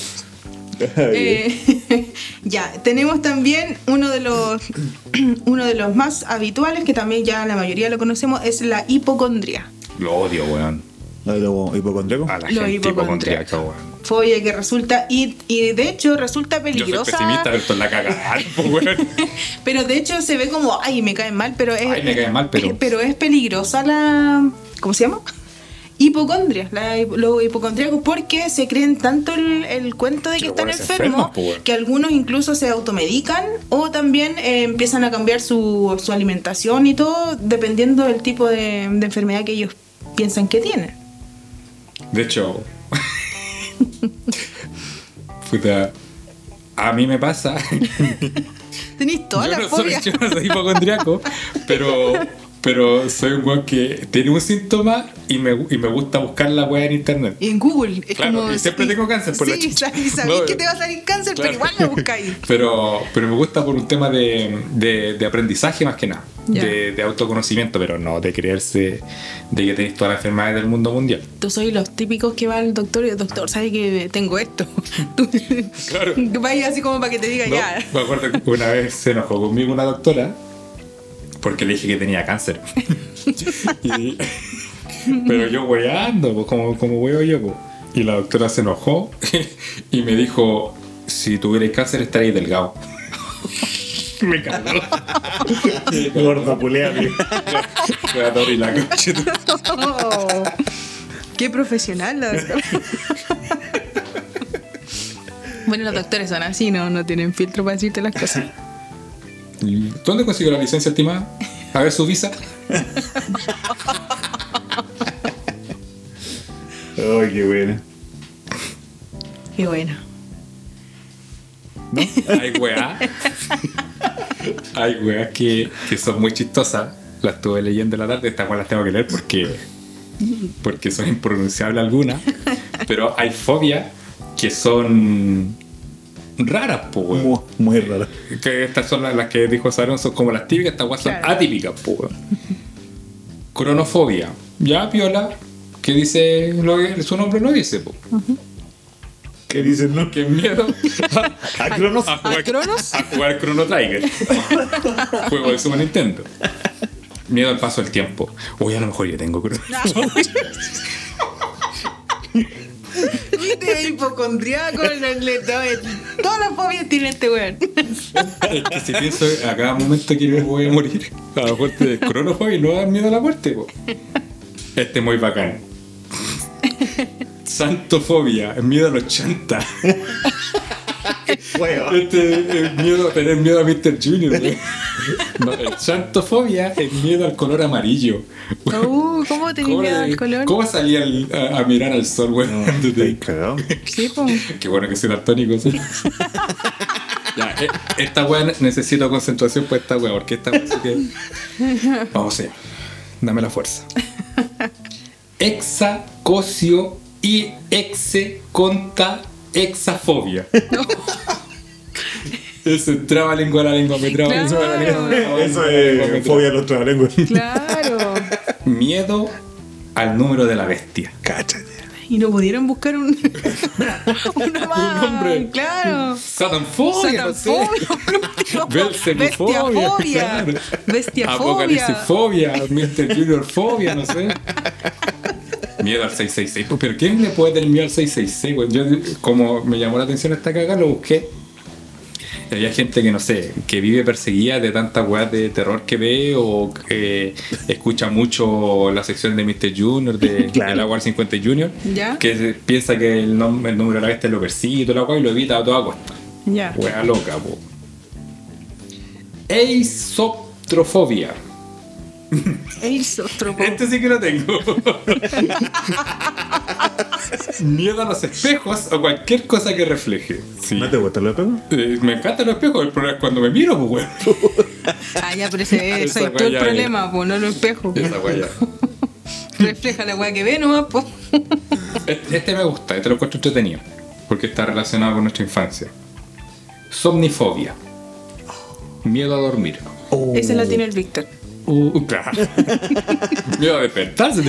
Eh, ya, tenemos también uno de los uno de los más habituales, que también ya la mayoría lo conocemos, es la hipocondria. Lo odio, weón. ¿No lo hipocondriaco? A la Lo gente hipocondríaco. hipocondríaca, weón. Fobia que resulta, y, y de hecho resulta Yo soy peligrosa. pesimista, pero esto es la cagada, weón. Pero de hecho se ve como, ay, me caen mal, pero es. Ay, me caen mal, pero- Pero es peligrosa la. ¿Cómo se llama? Hipocondria, la, hip- los hipocondríacos, porque se creen tanto el, el cuento de que Que están enfermos weón. que algunos incluso se automedican o también eh, empiezan a cambiar su, su alimentación y todo dependiendo del tipo de, de enfermedad que ellos piensan que tienen. De hecho, puta, a mí me pasa. Tenéis toda yo, la no soy, yo no soy hipocondriaco, pero, pero soy un weón que tiene un síntoma y me, y me gusta buscar la weá en internet. En Google. Es Claro, como, y siempre tengo cáncer por la sí, sabéis No, que te va a salir cáncer, claro. pero igual lo buscáis. Pero, pero me gusta por un tema de, de, de aprendizaje más que nada, de, de autoconocimiento, pero no de creerse de que tenéis todas las enfermedades del mundo mundial. Tú soy los típicos que va al doctor y el doctor sabe que tengo esto. Tú Claro. vayas así como para que te diga No, ya. Me acuerdo que una vez se enojó conmigo una doctora porque le dije que tenía cáncer. Y- pero yo weando, pues, como, como weo yo. pues. Y la doctora se enojó y me dijo, si tuvierais cáncer estaréis delgado. me cagó. Gordo, pulea, amigo. La coche. Oh, qué profesional la doctora. bueno, los doctores son así, no, no tienen filtro para decirte las cosas. ¿Dónde consiguió la licencia estimada? A ver su visa. Ay, qué buena. Qué bueno. Hay weas. Hay weas que, que son muy chistosas. Las estuve leyendo en la tarde. Estas weas las tengo que leer porque, porque son impronunciables algunas. Pero hay fobias que son raras, po, weón. Muy, muy raro. Que estas son las, las que dijo Sarón, son como las típicas. Estas weas son Claro. atípicas, weón. Cronofobia. Ya, piola. Que dice. Lo, que- su nombre lo dice, po. ¿Qué dicen, no? Que miedo ¿A Cronos? a jugar, ¿A Cronos? a jugar Chrono Trigger. Juego de Super Nintendo. Miedo al paso del tiempo. Uy, a lo mejor yo tengo Chrono. Viste, hipocondriaco, todas las fobias tiene este weón. Es que si pienso a cada momento que me voy a morir, a la muerte del cronofobia, no da miedo a la muerte, po. Este es muy bacán. Santofobia, miedo al 80. Este, el miedo, tener miedo a Mr. Junior. No, el santofobia es miedo al color amarillo. Uh, ¿Cómo tenía miedo al color? ¿Cómo salía a, mirar al sol, weón? No, sí, pues. Qué bueno que soy daltónico. ¿sí? ya, eh, esta weá necesito concentración por esta weá, porque esta weá sí que. Vamos allá. Dame la fuerza. Exacocio y exe conta exafobia. No. Eso traba lengua la lengua, me traba Claro. lengua la lengua. Eso es fobia a los trabalenguas. Claro. Miedo al número de la bestia. Cáchate. Y no pudieron buscar un. una más. nombre. Claro. Satanfobia, no sé. Satanfobia. Bestiafobia. claro. Bestiafobia. Apocalipsifobia, Mr. Junior fobia, no sé. Miedo al 666. Pues, Pero ¿quién le puede tener miedo al 666? güey? Yo, como me llamó la atención esta caga, lo busqué. Y Había gente que no sé, que vive perseguida de tantas weas de terror que ve o que escucha mucho la sección de Mr. Junior, de, Claro. de la War 50 Junior, Ya. que piensa que el, nom- el número de la bestia lo persigue y toda la wea y lo evita a toda costa. Ya. Wea loca, po. Este sí que lo tengo. Miedo a los espejos o cualquier cosa que refleje. Sí. ¿No te gustan los espejos? Eh, me encantan los espejos, el problema es cuando me miro, pues, weón. Ah, ya, pero ese tú el problema, pues no los espejos. Esa. Refleja la weá que ve nomás, pues. Este, este me gusta, este lo encuentro entretenido. Porque está relacionado con nuestra infancia. Somnifobia. Miedo a dormir. Esa la tiene el Víctor. Uh, claro. Miedo a despertarse.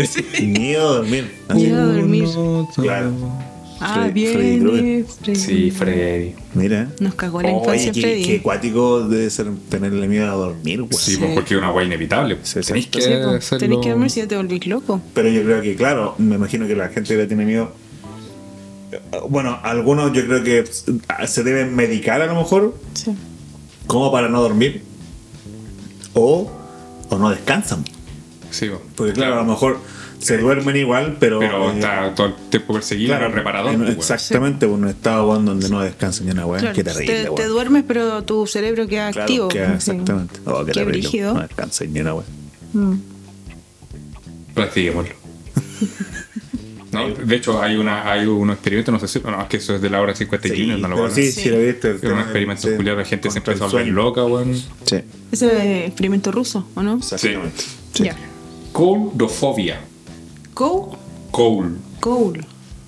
Miedo a dormir. Miedo a dormir. Claro. Ah, Freddy- Freddy bien. Krueger. Freddy. Sí, Freddy. Mira. Nos cagó la Oye, infancia qué, Freddy. qué cuático debe ser tenerle miedo a dormir, güey. Sí, pues, porque es una wea inevitable. Sí, Tenéis que hacerlo- Tenés que dormir si no te volvís loco. Pero yo creo que, claro, me imagino que la gente que le tiene miedo. Bueno, algunos yo creo que se deben medicar a lo mejor, Sí. como para no dormir. O, o no descansan. Sí, po. Porque, claro, a lo mejor se duermen igual, pero. Pero eh, está todo el tiempo perseguido claro, reparador. en- pues, exactamente, un estado weón, donde no descansan ni una weá. Claro, Qué terrible, te, duermes, pero tu cerebro queda Claro, activo. queda- Sí. exactamente. Oh, qué Qué terrible. No descansan ni una weá. Mm. Practiquémoslo. No, de hecho, hay, una, hay unos experimentos, no sé si. No, es que eso es de la hora 50 Sí, no lo van a sí, Sí. sí, lo viste. el Es un experimento culiado, la gente se empezó a el volver loca, weón. Sí, Ese es experimento ruso, ¿o no? exactamente. Sí. Ya. Couldofobia. Go, Cold. cool.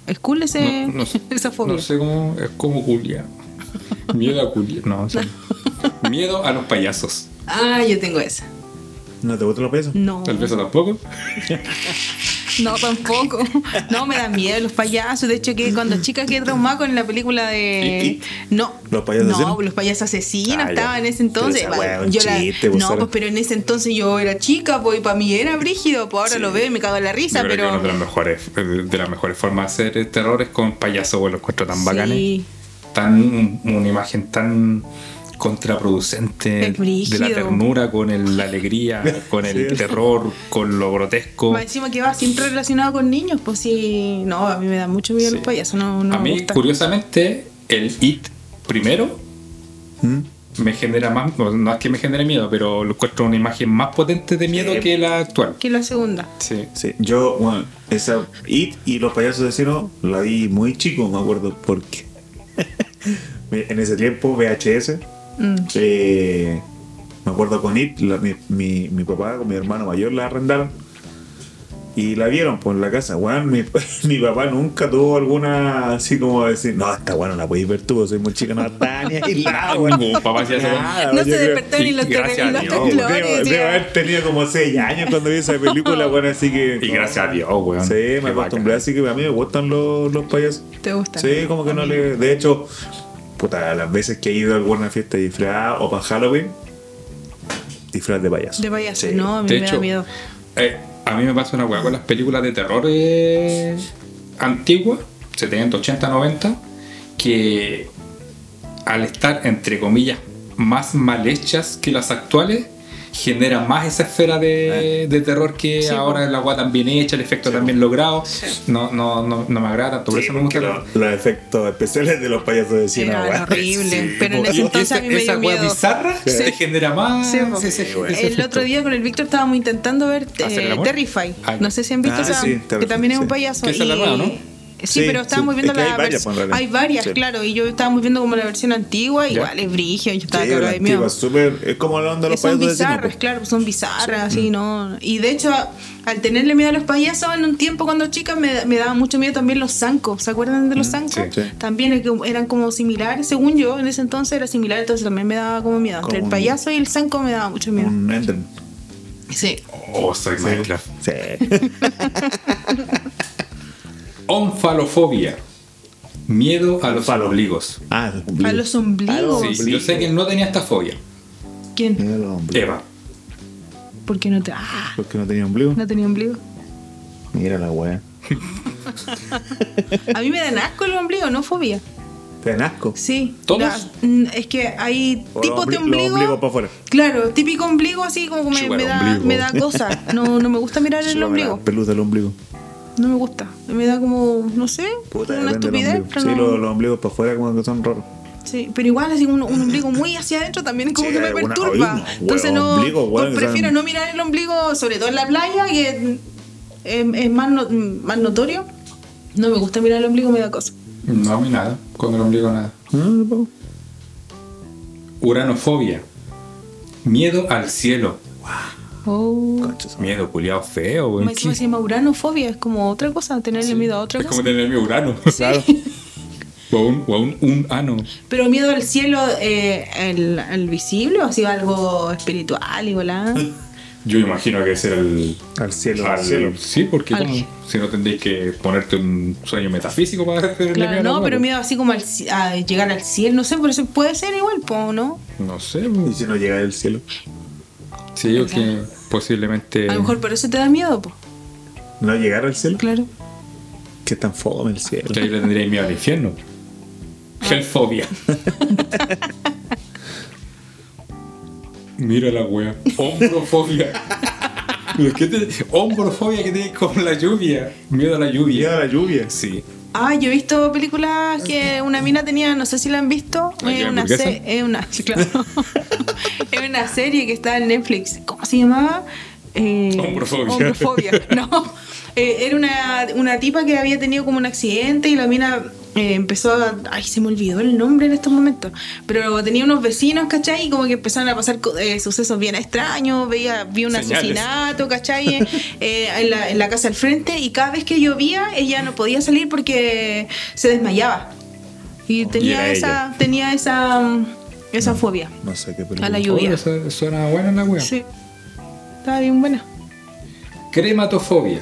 ¿Es cool ese, No, no sé- esa fobia? No sé cómo. Es como culia. Miedo a culia. No, eso no. Miedo a los payasos. Ah, yo tengo esa. ¿No te gustan los pesos? No. ¿Tal vez tampoco? No, tampoco. No, me dan miedo los payasos. De hecho, que cuando chica quedé traumada con la película de. No. ¿Los payasos No, asesinos? los payasos asesinos Ah, estaban en ese entonces. Pero esa Bueno, yo la- chiste, pues, no, pues, pero en ese entonces yo era chica, pues, y para mí era brígido. Pues ahora Sí. lo veo y me cago en la risa, Yo creo que pero. una de las mejores, de las mejores formas de hacer terror es con payasos, weón. Los encuentro tan bacanes. Sí. tan una imagen tan contraproducente de la ternura con el- la alegría, con el Sí. terror, con lo grotesco. Más encima que va siempre relacionado con niños, pues sí. No, a mí me da mucho miedo Sí. los payasos. No, no a me mí, gusta. curiosamente, el It primero ¿Mm? me genera más, no, no es que me genere miedo, pero lo encuentro una imagen más potente de miedo Sí. que la actual. Que la segunda. Sí. Sí, yo, bueno, esa It y los payasos vecinos la vi muy chico, me acuerdo, porque en ese tiempo VHS, Mm. eh, me acuerdo con It, la- mi, mi, mi papá con mi hermano mayor la arrendaron y la vieron por la casa. Bueno, mi, mi papá nunca tuvo alguna así como decir, no, está bueno, la podéis ver tú, soy muy chica, no está ni ahí lado, weón". Ningún papá hacía eso. Nada, No se creo- despertó ni los, gracias a los temblores. debo, haber tenido como 6 años cuando vi esa película, bueno, así que. Y gracias a Dios, weón. Sí, me acostumbré, así que a mí me gustan los, los payasos. ¿Te gusta? Sí, como que no le. De hecho, puta, las veces que he ido a alguna fiesta disfrazada o para Halloween, disfraz de payaso. De payaso. Sí. No, a mí De me hecho, da miedo. eh, a mí me pasa una weá con las películas de terror eh, antiguas, 70, 80, 90, que al estar, entre comillas, más mal hechas que las actuales, genera más esa esfera de, de terror que Sí, ahora po. la weá tan bien hecha, el efecto tan bien logrado. No, no, no, no me agrada tanto, por Sí, eso me gusta. porque los, los efectos especiales de los payasos de cine, Era weón. horrible. Sí, pero en ese entonces esa, a mí me esa dio miedo. bizarra Sí. te genera más Sí, Sí. El otro día con el Víctor estábamos intentando ver ¿Hacer el eh? Terrify. Ah, No sé si han visto Ah, esa, sí, que también es un sí. payaso. Que esa es la nueva, ¿no? Sí, Sí, pero estábamos sí, viendo es que la hay varias, pues, en realidad. Hay varias, Sí. claro. Y yo estábamos viendo como la versión antigua, igual es brigio, yo estaba la de miedo. súper. Es como la onda de los son payasos cine, bizarras, claro, son bizarras, así, ¿no? Y de hecho, al tenerle miedo a los payasos, en un tiempo cuando chica me, me daba mucho miedo también los zancos. ¿Se acuerdan de los zancos? sí, sí. También eran como similares, según yo, en ese entonces era similar, entonces también me daba como miedo. Entre el payaso y el zanco me daba mucho miedo. Un. Sí. Oh, soy Minecraft. Sí. Onfalofobia. Miedo a los ombligos. Ah, A los ombligos. Sí, yo sé que no tenía esta fobia. ¿Quién? Mira los ombligos. Eva. ¿Por qué no te.? Ah, ¿Por qué no tenía ombligo? no tenía ombligo. Mira la wea. A mí me dan asco el ombligo, no fobia. ¿Te dan asco? Sí. ¿Todos? La- mm, es que hay tipos de ombli- ombligo. Los ombligos para afuera. Claro, típico ombligo así como que me, me da, me da cosa. No, no me gusta mirar el ombligo. Peluz del ombligo. No me gusta. Me da como, no sé, Puta, una estupidez. pero Sí, no- los, los ombligos para afuera como que son raros. sí, pero igual así un, un ombligo muy hacia adentro también como Sí, que me perturba. Entonces no, pues prefiero no mirar el ombligo, sobre todo en la playa, que es, es más, no- más notorio. No me gusta mirar el ombligo, me da cosa. No, a mí nada. Con el ombligo nada. Ah. Uranofobia. Miedo al cielo. Oh. Concha Miedo culiado feo, güey. Encima se llama uranofobia, es como otra cosa, tenerle miedo a otra Es cosa. como tener miedo a Urano. Claro. O a un, o un, un ano. Pero miedo al cielo, eh, el, el visible, o así algo espiritual y volá. Yo imagino que es el. Al cielo, al al cielo. Sí, porque Al- como- si no tendréis que ponerte un sueño metafísico para tenerle Claro, miedo no, pero miedo así como al a llegar al cielo, no sé, por eso puede ser igual, ¿no? No sé. ¿Y si no llega del cielo? Sí, yo que posiblemente. A lo mejor por eso te da miedo, po. ¿No llegar al cielo? Claro. Que tan fome el cielo. Que ahí le tendréis miedo al infierno. Hellfobia. Mira la wea. Hombrofobia. ¿Pero qué te- Hombrofobia que tienes con la lluvia. Miedo a la lluvia. Llega la lluvia. Sí. Ah, yo he visto películas que una mina tenía, no sé si la han visto. ¿La Es una, es una, claro. es una serie que está en Netflix. ¿Cómo se llamaba? Eh, Hombrofobia. Hombrofobia. No. Eh, era una, una tipa que había tenido como un accidente y la mina eh, empezó a. Ay, se me olvidó el nombre en estos momentos. Pero tenía unos vecinos, ¿cachai? Y como que empezaron a pasar eh, sucesos bien extraños. Veía, vi un Señales. asesinato, ¿cachai? Eh, en, la, en la casa al frente. Y cada vez que llovía, ella no podía salir porque se desmayaba. Y tenía esa, tenía esa, esa fobia No sé qué película. a la lluvia. suena buena la wea. Sí. Estaba bien buena. Crematofobia.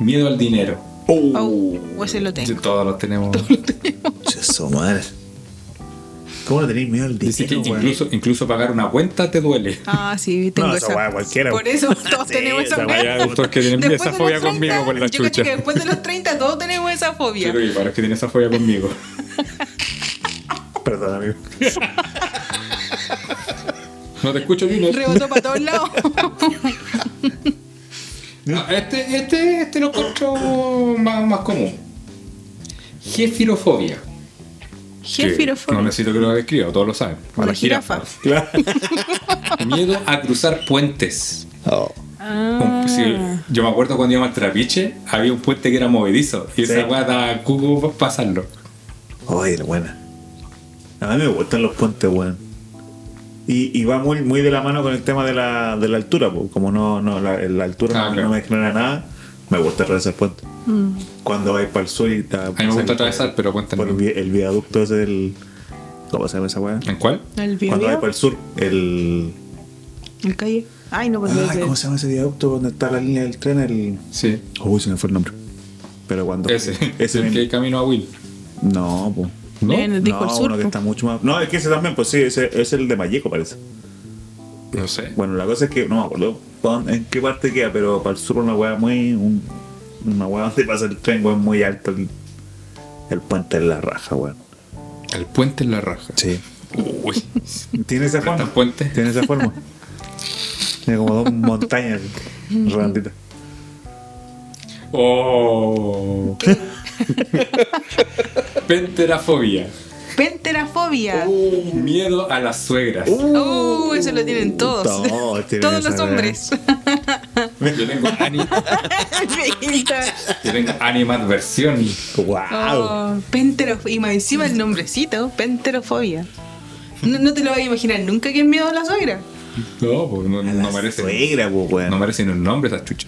Miedo al dinero. Oh, Oh, ese lo tengo. Todos los tenemos. eso, madre. ¿Cómo le tenéis miedo al Dice que dinero, incluso, incluso pagar una cuenta te duele. Ah, sí, tengo No, esa esa. weá cualquiera. Por eso todos Sí, tenemos esa esa fobia. que tienen Después esa de fobia los 30, conmigo por la yo cacho chucha. que después de los 30 todos tenemos esa fobia. Creo que para que tiene esa fobia conmigo. Perdón, amigo. No te escucho, Junior. Rebotó para todos lados. Ah, Este, este, este lo encuentro más, más común. Jefirofobia. Que No Jefirofobia. necesito que lo describa, todos lo saben. A La la jirafa. Claro. Miedo a cruzar puentes. Oh. Ah. Un- sí, yo me acuerdo cuando íbamos al Trapiche, había un puente que era movedizo. Y Sí. esa weá daba cuco para pasarlo. Ay, la buena. A mí me gustan los puentes, weón. Y, y va muy, muy de la mano con el tema de la, de la altura, po. como no, no la, la altura Ah, no, claro. no me genera nada, me gusta atravesar puentes. Mm. Cuando vais para el sur y está A mí me gusta atravesar, pero por el, cuéntame. vi- el viaducto ese del. ¿Cómo se llama esa weá? ¿En cuál? El Cuando vais para el sur, el. El calle. Ay, no, pues Ay, ¿Cómo se llama ese viaducto donde está la línea del tren? El. Sí. Uy, se me fue el nombre. Pero cuando. Ese. Ese el que camino a Will. No, pues. ¿No? En el disco no, el sur. uno que está mucho más. No, es que ese también, pues sí, ese es el de Malleco, parece. No sé. Bueno, la cosa es que no me acuerdo en qué parte queda, pero para el sur una weá muy. un- una weá donde pasa el tren, weón, muy alto. El, el puente de la raja, weón. El puente en la raja. Sí. Uy. ¿Tiene esa ¿Está forma? el puente? Tiene esa forma. Tiene como dos montañas redonditas. Oh. Penterafobia. Penterafobia. Miedo a las suegras. Uh, eso lo tienen todos. todos tienen todos los hombres. Yo tengo, ani- yo tengo animadversión. ¡Wow! Oh, penterofobia. Y más encima el nombrecito, penterofobia. No, no te lo vas a imaginar nunca que es miedo a la suegra. No, pues no, no merece. suegra, pues, weón. No merece ni un nombre esa chucha.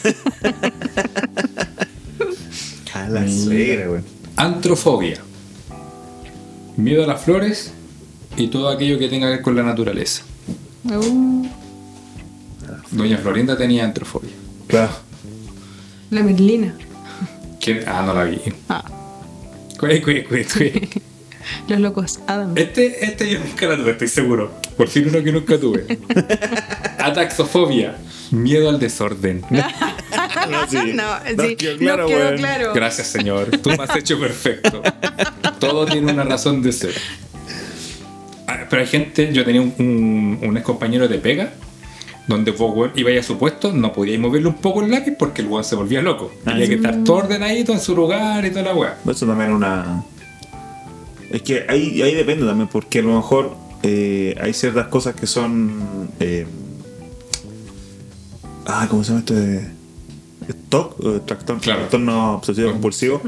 La suegra, weón. Antrofobia. Miedo a las flores y todo aquello que tenga que ver con la naturaleza. Uh, Doña Florinda tenía antrofobia. Claro. la Merlina. ¿Quién? Ah, no la vi. Ah, Cue, cue, cue, cue. los locos Adam. Este, este yo nunca la tuve, estoy seguro. Por fin uno que nunca tuve. Ataxofobia. Miedo al desorden. No, sí. no, Nos sí, quedó claro, nos quedó weón. claro. Gracias, Señor. Tú me has hecho perfecto. Todo tiene una razón de ser. Ah, Pero hay gente, yo tenía un, un, un ex compañero de pega, donde vos ibais a su puesto, no podíais moverle un poco el lápiz porque el weón se volvía loco. Tenía que estar todo ordenadito en su lugar y toda la weá. Eso también es una. Es que ahí, ahí depende también, porque a lo mejor eh, hay ciertas cosas que son. eh, ah, ¿cómo se llama esto? de ¿Stock? trastorno, Claro. trastorno obsesivo compulsivo.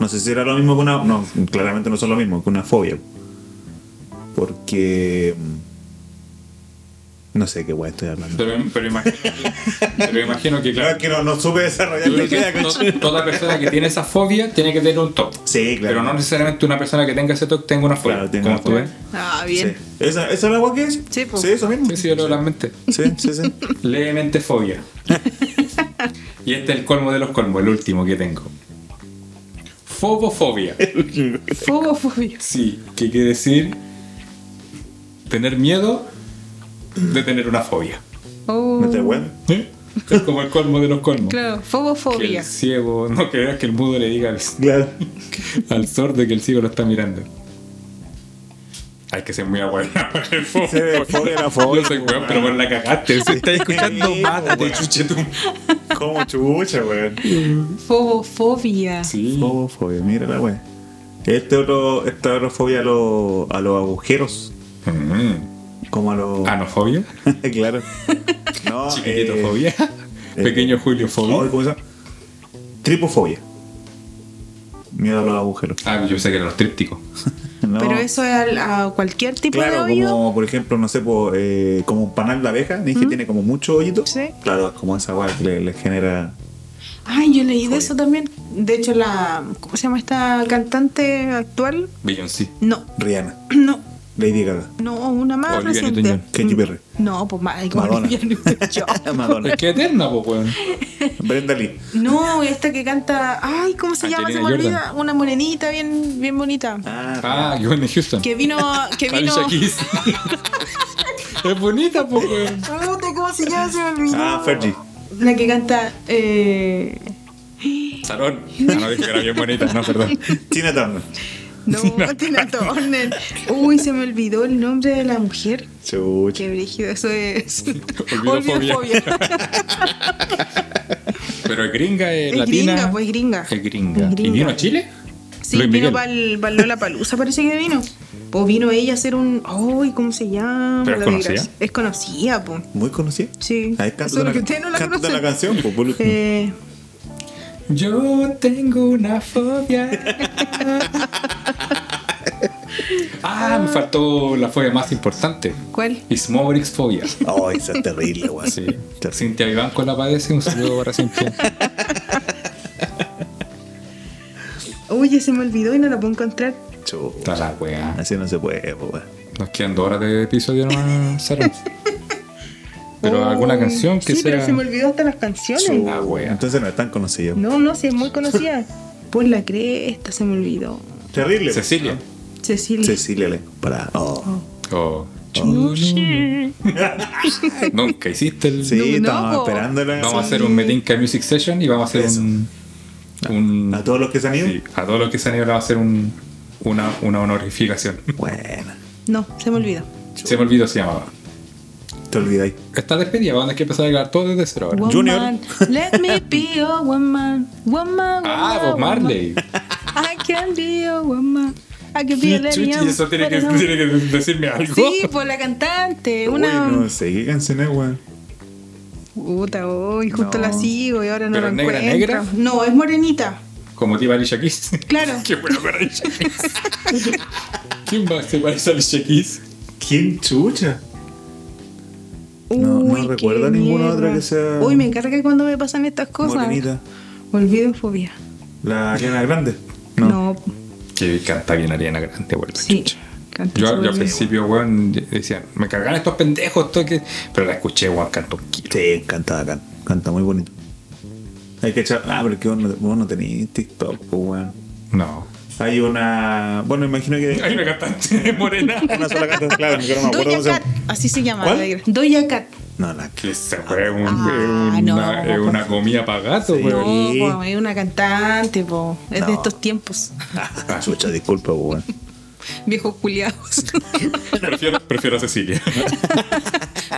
No sé si era lo mismo que una. No, claramente no son lo mismo que una fobia. Porque. No sé qué guay estoy hablando. Pero, pero imagino, pero imagino que, Claro, claro, es que no, no supe desarrollar la idea, que to- toda persona que tiene esa fobia tiene que tener un TOC. Sí, claro. Pero no necesariamente una persona que tenga ese TOC tenga una fobia. Claro, tiene como una tú fobia. ves. Ah, Sí. bien. ¿Esa, ¿Esa es la guay que es? Sí, po. Sí, eso mismo. Sí, sí, yo leo las mentes. Sí, sí, sí. Levemente fobia. y este es el colmo de los colmos, el último que tengo. Fobofobia. Fobofobia. Sí, que quiere decir tener miedo de tener una fobia. Oh, ¿Me te? ¿Eh? Es como el colmo de los colmos. claro, Que fobofobia. el ciego, no creas que el mudo le diga al, Claro. al sordo que el ciego lo está mirando. Hay que ser muy abuela. Sí, fobia la fobia, Yo soy pues, weón, pero por la cagaste. Si estás escuchando, mátate, weón. chuchetum. Como chucha, weón. Fobofobia. Sí. Fobofobia, mira la weón. Este otro, esta otra fobia a, los- a los agujeros. Mm. Como a los. Anofobia. claro. No, Chiquititofobia. Pequeño Julio eh, fobia. ¿Cómo se llama? Tripofobia. Miedo a los agujeros. Ah, yo sé que eran los trípticos. No. Pero eso es al- a, cualquier tipo de Claro, hoyo. como por ejemplo, no sé, po, eh, como un panal de abeja, ¿ves que tiene como mucho hoyito? Sí. Claro, es como esa weá que le, le genera. Ay, yo leí de eso también. De hecho, la. ¿Cómo se llama esta cantante actual? Beyoncé. No, Rihanna, no, Lady Gaga, no, una más Olivia reciente. Katy Perry. No, pues más. Madonna. Madonna, Es que eterna, pues, weón. Brenda Lee. No, esta que canta. Ay, ¿cómo se llama? Se me olvida. Una morenita bien, bien bonita. Ah, Ah, yo de Houston. Que vino. Que vino. Es bonita, pues, weón. Puta, ¿Cómo se llama? Se me olvidó. ah Fergie. La que canta. Eh... Salón. Ah, no, dije que era bien bonita. No, perdón. Tina Turner. No, Tina Turner. Uy, se me olvidó el nombre de la mujer. Chucha. Qué brígido, eso es. Olvidofobia. Olvidofobia. Pero es gringa, es, Es latina. gringa, pues gringa. Es gringa. Es ¿Y vino a Chile? Sí, Luis vino para Lola Palusa, parece que vino. Pues vino ella a hacer un. Uy, ¿cómo se llama? ¿Pero es La conocida? Es conocida, pues. Muy conocida. Sí. Ahí canta es lo la, que ustedes no la conocen. la canción, pues. Eh, Yo tengo una fobia. ah, me faltó la fobia más importante. ¿Cuál? Ismobrix fobia. Oh, esa es terrible, weón. Sí. Terrible. Cintia Vivanco la padece. Un saludo para Cintia. Uy, se me olvidó y no la puedo encontrar. Está la weá. Así no se puede, weón. Nos quedan dos horas de episodio nomás, Sara. Pero Oh, alguna canción que sí, sea. pero se me olvidó hasta las canciones. Ah, wea. Entonces no es tan conocido. No, no, sí, es muy conocida. Por la cresta, se me olvidó. Terrible. Cecilia. Cecilia. Cecilia le para. Oh. Oh. No sé. Nunca hiciste el. Sí, No, estamos esperándola. Vamos a hacer un Metinca Music Session y vamos a hacer Eso. un. un A todos los que se han ido. sí, a todos los que se han ido le vamos a hacer un, una, una honorificación. Buena. No, se me olvidó. Se me olvidó, se llamaba. Te olvidáis. Esta despedida, vamos a que empezar a grabar todo desde cero ahora. Junior. Let me be your woman. Woman, Ah, woman, Bob Marley. woman. I can be your woman. a que pida Chuchi, Daddy eso tiene que, tiene que decirme algo. Sí, por la cantante. Una. Uy, no sé qué canción es, weón. Puta, uy, justo No. la sigo y ahora no ¿Pero la negra, encuentro. negra? No, es morenita. Como te iba Alicia Keys. Claro. Qué bueno con Alicia Keys. ¿Quién va a se parece a Alicia Keys? ¿Quién chucha? No- recuerdo ninguna otra que sea- Uy, me encarga cuando me pasan estas cosas. Morenita. Olvidofobia. La Ariana Grande. No. No, Que canta bien Ariana Grande, sí. Canta Yo, yo al principio, weón, decían, me cargan estos pendejos, esto que... pero la escuché, weón, cantó un kilo. Sí, canta bacán. Canta muy bonito. Hay que echar. Ah, pero es que vos no, vos no tenéis TikTok, pues, weón. No. Hay una. Bueno, imagino que. Hay una cantante morena. una sola cantante, claro, no me acuerdo se Cat, llama. así se llama. ¿Cuál? Doja Cat. No, la que. Se fue un- Ah, una, no, es una comida para gato, Sí. weón. No, po, es una cantante, po. Es de No. estos tiempos. Ah, chucha, disculpa, pues, weón. Viejos culiados. Prefiero, prefiero a Cecilia.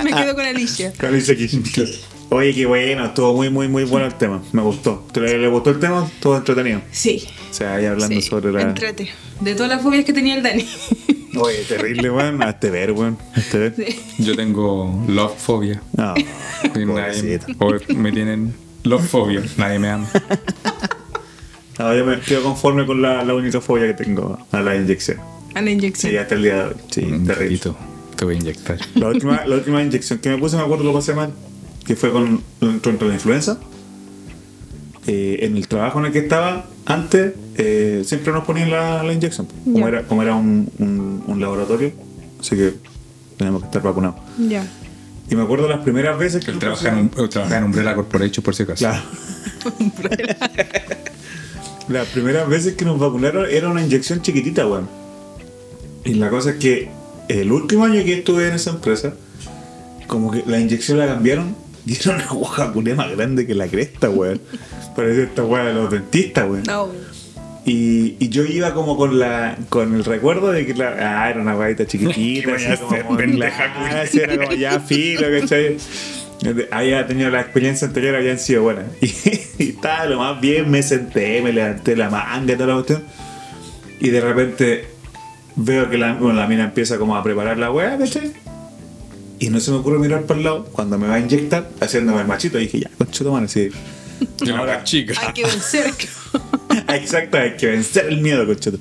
me quedo con Alicia. Alicia Keys. Oye, qué bueno, estuvo muy, muy, muy bueno el tema. Me gustó. ¿Te le, le gustó el tema? Estuvo entretenido. Sí. O sea, ahí hablando sí, sobre la. Entrete. De todas las fobias que tenía el Dani. Oye, terrible, weón. Hazte ver, weón. Hazte ver. Sí. Yo tengo love phobia. No. Y nadie, me tienen love phobia. Nadie me ama. No, yo me quedo conforme con la, la única fobia que tengo a la inyección. A la inyección. Sí, hasta el día de hoy. Sí, terrible. Te voy a inyectar. La última, la última inyección que me puse, me acuerdo lo pasé mal, que fue con, contra la influenza. Eh, en el trabajo en el que estaba antes, eh, siempre nos ponían la, la inyección. Como era, como era un, un- un laboratorio, así que tenemos que estar vacunados. Ya. Y me acuerdo las primeras veces que Él nos trabaja en, un, trabaja en Umbrella Corporation, por si acaso. Claro. Las primeras veces que nos vacunaron era una inyección chiquitita, weón. Y la cosa es que el último año que estuve en esa empresa, como que la inyección la cambiaron y era una aguja culé más grande que la cresta, weón. Parecía esta weá de los dentistas, weón. No. Y, y yo iba como con la con el recuerdo de que la, ah, era una guayita chiquitita, así como, pendeja, ah, sí, era como ya filo, ¿cachai? Había tenido la experiencia anterior, habían sido buenas. Y, y estaba lo más bien, me senté, me levanté la manga y toda la cuestión. Y de repente veo que la, bueno, la mina empieza como a preparar la weá, ¿cachai? Y no se me ocurre mirar para el lado cuando me va a inyectar, haciéndome el machito. Y dije, ya, concho, toma, así. Ahora- chica. Hay que vencer. Exacto, hay que vencer el miedo, concheto.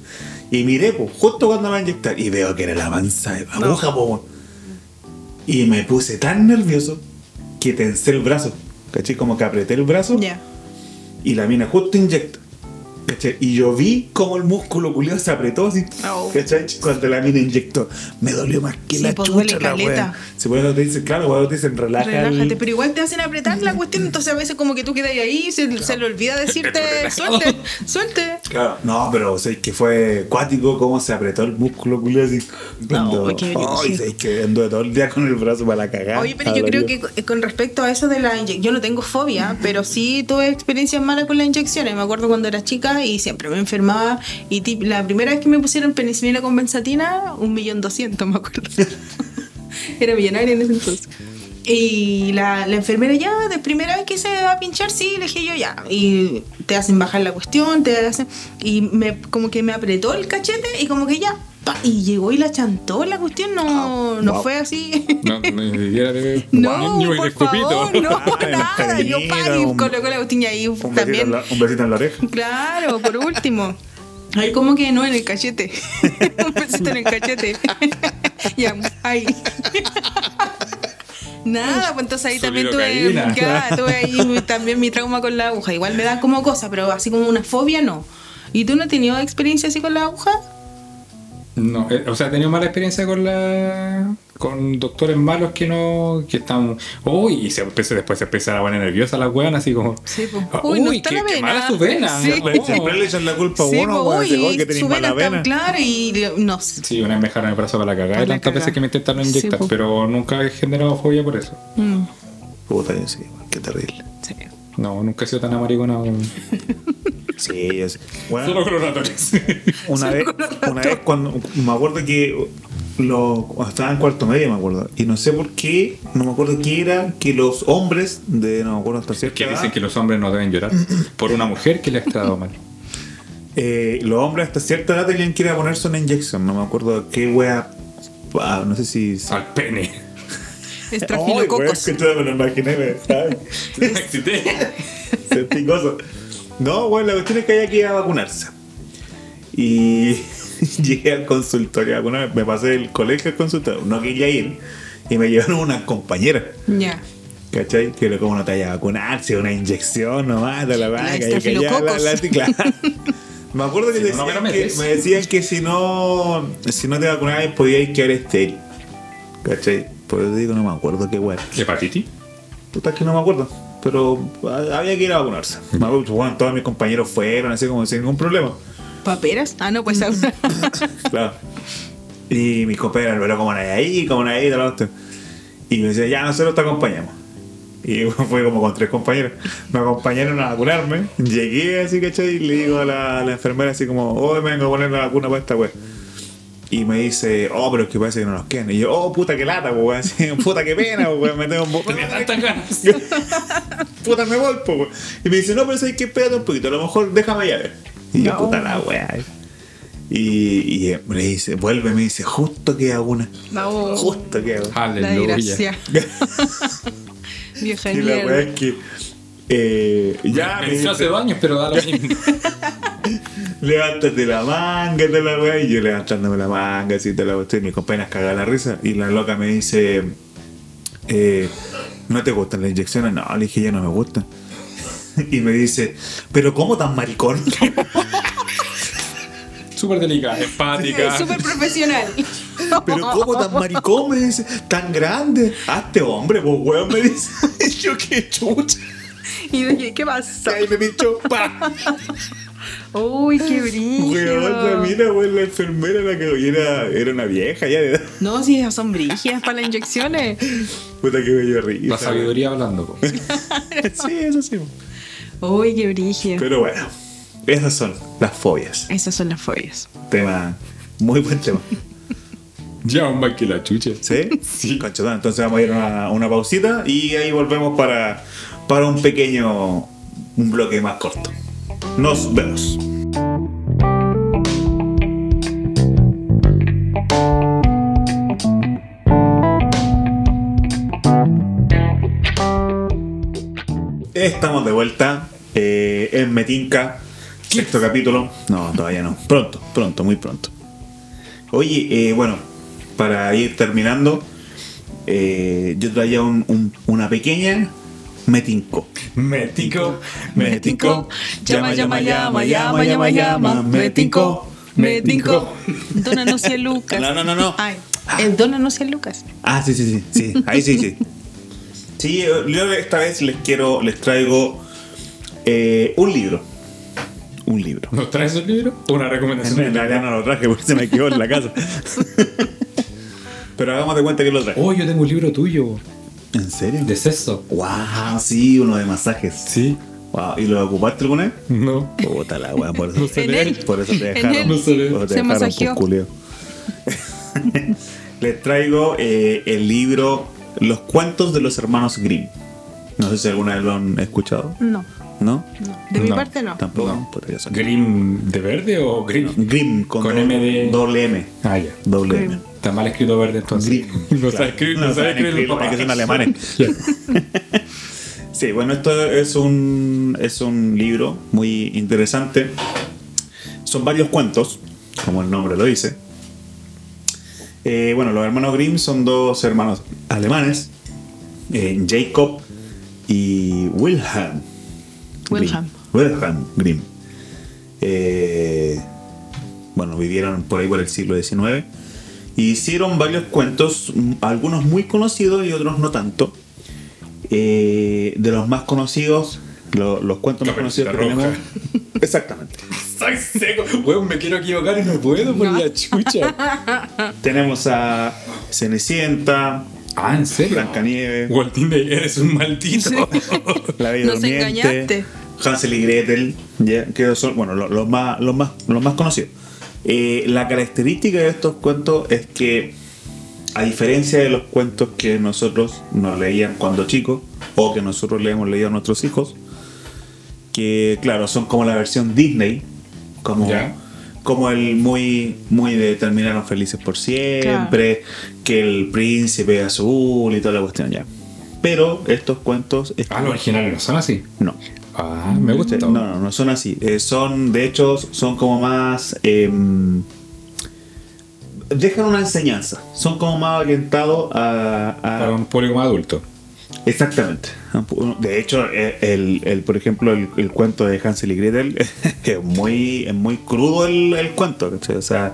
Y miré, pues, justo cuando me va a inyectar, y veo que era la mansa de aguja, po, weón. Y me puse tan nervioso que tensé el brazo. ¿Cachai? Como que apreté el brazo ya. y la mina justo inyecta. ¿Cachai? Y yo vi como el músculo culiado se apretó así. Oh. ¿Cachai? Cuando la mina inyectó. Me dolió más que Sí, la pues, chucha la wea. Se puede te dicen, claro, cuando te dicen relaja. el- Relájate, pero igual te hacen apretar la cuestión, entonces a veces como que tú quedas ahí y se, se le olvida decirte, suelte, suelte. Claro, no, pero o sea, que fue cuático cómo se apretó el músculo culiado así. Cuando, qué ay, brígido. es que anduve todo el día con el brazo para la cagada. Oye, pero yo creo que con- con respecto a eso de la inyección, yo no tengo fobia, pero sí tuve experiencias malas con las inyecciones. Me acuerdo cuando era chica y siempre me enfermaba. Y tip- la primera vez que me pusieron penicilina con benzatina, un millón doscientos, me acuerdo. era millonaria en ese entonces. Y la, la enfermera ya, de primera vez que se va a pinchar, sí, le dije yo ya. Y te hacen bajar la cuestión, te hacen. Y me, como que me apretó el cachete y como que ya. pa, y llegó y la chantó la cuestión, no, no wow. fue así. No, ni siquiera de No, niño y de por favor, no, Ay, nada. Yo un- colocó la botella ahí Un también. la, un besito en la oreja. Claro, por último. Ahí como que no, en el cachete. un besito en el cachete. ya, ahí. Nada, pues entonces ahí también tuve, ya, tuve ahí también mi trauma con la aguja. Igual me da como cosa, pero así como una fobia no. ¿Y tú no has tenido experiencia así con la aguja? No, eh, o sea, he tenido mala experiencia con la con doctores malos que no que están uy y se empieza, después se empieza a poner nerviosa la weón así como Sí, pues. Uy, no está qué, la qué vena. mala su vena Sí. Siempre le echan la culpa a Sí, uno, pues, uy, que tenés su mala vena clara y no sé. Sí, una vez me dejaron el brazo para la cagada tantas veces que me intentaron Sí, inyectar, po. pero nunca he generado fobia por eso. Mm, Puta, sí, qué terrible. sí. No, nunca he sido tan amaricona. Sí, yo sé. Bueno, Solo con oratorios. una vez, una vez cuando me acuerdo que lo, cuando estaba en cuarto medio me acuerdo y no sé por qué no me acuerdo qué era que los hombres de no me acuerdo hasta cierta que edad, dicen que los hombres no deben llorar por una mujer que le ha tratado mal. eh, los hombres hasta cierta edad tenían que ir a ponerse una inyección. No me acuerdo qué wea. ah, no sé si. Al pene. Estrafilococos. wea, que yo me lo imaginé. Me excité. Sentí cosas. No, bueno, la cuestión es que había que ir a vacunarse. Y llegué al consultorio a vacunarme. Me pasé del colegio al consultorio. No quería ir. Y me llevaron una compañera. Ya. ¿Cachai? Que lo como no te vaya a vacunarse, una inyección nomás de la vaca. y que ya la- la- claro. Me acuerdo que, Si no, no me decían que metes. me decían que si no, si no te vacunabas podías quedar estéril. ¿Cachai? Por eso digo, no me acuerdo qué weá. ¿Hepatitis? Puta es que no me acuerdo. Pero ah, había que ir a vacunarse. Bueno, todos mis compañeros fueron, así como sin ningún problema. ¿Paperas? Ah, no, pues. Claro. Y mis compañeros, pero como nadie ahí, como nadie ahí, tal. Y me decía, ya nosotros te acompañamos. Y fue como con tres compañeros. Me acompañaron a vacunarme. Llegué así, ¿cachai? Y le digo a la, a la enfermera así como, oh, me vengo a poner la vacuna para esta wea. Y me dice, oh, pero es que parece que no nos quedan. Y yo, oh, puta que lata, pues, weón. Puta que pena, pues, weón. Me tengo un Tenía tantas ganas. puta me voy, po, weón. Y me dice, no, pero sabes que espérate un poquito, a lo mejor déjame ya ver. Y yo, No. puta la weá. Y, y eh, me dice, vuelve, me dice, justo queda una. No. Justo queda una. La Aleluya. Vieja Y la weá es que. Eh, ya me Venció hace dice, dos años, pero da lo mismo. levántate la manga, de la weá. Y yo levantándome la manga, así te la cuestión. y Mis compañeras cagaban la risa. Y la loca me dice, eh, ¿no te gustan las inyecciones? No, le dije, ya no me gustan. Y me dice, ¿pero cómo tan maricón? Súper delicada, empática. Súper profesional. Pero ¿cómo tan maricón? Me dice, tan grande. Hazte hombre, pues weón, me dice. Yo qué chucha. Y dije, ¿qué pasa? Ahí me pinchó, pa. Uy, qué Weón, la brillo. mira, weón, la enfermera la que era, era una vieja ya de edad. No, si esas son brígidas para las inyecciones. Puta que dio risa. La sabiduría hablando. po. Sí, eso sí. Uy, qué brígida. Pero bueno, esas son las fobias. Esas son las fobias. Tema, muy buen tema. Ya, un más que la chucha. ¿Sí? Sí. Entonces vamos a ir a una, una pausita y ahí volvemos para, para un pequeño, un bloque más corto. Nos vemos. Estamos de vuelta eh, en Metinca, sexto capítulo. No, todavía no. Pronto, pronto, muy pronto. Oye, eh, bueno, para ir terminando, eh, yo traía un- un- una pequeña Metinco. Mético, Mético, llama, llama, llama, llama, llama, llama, Mético, Mético. Dona no sea Lucas. No, no, no, no. Ay, el Dona no sea Lucas. Ah, sí, sí, sí, sí, ahí sí, sí. Sí, yo esta vez les quiero, les traigo eh, un libro. Un libro. ¿Nos traes el libro? Una recomendación. En realidad no lo traje porque se me quedó en la casa. Pero hagamos de cuenta que lo traje. Oh, yo tengo un libro tuyo. ¿En serio? De sexo. Wow, sí, uno de masajes. Sí. Wow, ¿y lo ocupaste alguna vez? No. Puta la weá, por eso. No. Por eso te dejaron. No leer. por eso te Se dejaron, masajeó. pues, culeo. Les traigo eh, el libro Los cuentos de los hermanos Grimm. No sé si alguna vez lo han escuchado. No, ¿No? no. De mi No. parte no. Tampoco. No. Puta, ya son- ¿Grim de verde o Grim? Grimm con, Con M de- doble M. Ah, ya. Doble Grimm. M. Está mal escrito verde entonces. Grimm. No Claro. sabe escribir, no, No sabe escribir el escribirlo, papá. que son alemanes. Sí, bueno, esto es un, es un libro muy interesante. Son varios cuentos, como el nombre lo dice. Eh, bueno, los hermanos Grimm son dos hermanos alemanes, eh, Jacob y Wilhelm. Wilhelm. Wilhelm Grimm. Eh, bueno, vivieron por ahí por el siglo XIX. Y hicieron varios cuentos, algunos muy conocidos y otros no tanto. Eh, de los más conocidos, lo- los cuentos más conocidos que tenemos. Exactamente. Soy seco. Weón, me quiero equivocar y no puedo por No. la chucha. Tenemos a Cenicienta, Ah, ¿en serio? Blancanieves, Walt Disney, eres un maldito. La Bella Nos Durmiente, engañaste. Hansel y Gretel, ya, que son bueno, lo- los, más, los, más, los más conocidos. Eh, la característica de estos cuentos es que, a diferencia de los cuentos que nosotros nos leían cuando chicos, o que nosotros le hemos leído a nuestros hijos, que claro, son como la versión Disney Como, Ya. como el muy, muy de terminaron felices por siempre, que el príncipe azul y toda la cuestión ya. Pero estos cuentos. Ah, los originales no son así. No. Ah, me gusta. No, no, no son así. Eh, son, de hecho, son como más. em, dejan una enseñanza. Son como más orientados a. a- Para un público más adulto. Exactamente. De hecho, eh, el, el- por ejemplo, el, el cuento de Hansel y Gretel es muy, es muy crudo el, el cuento. ¿cachai? O sea,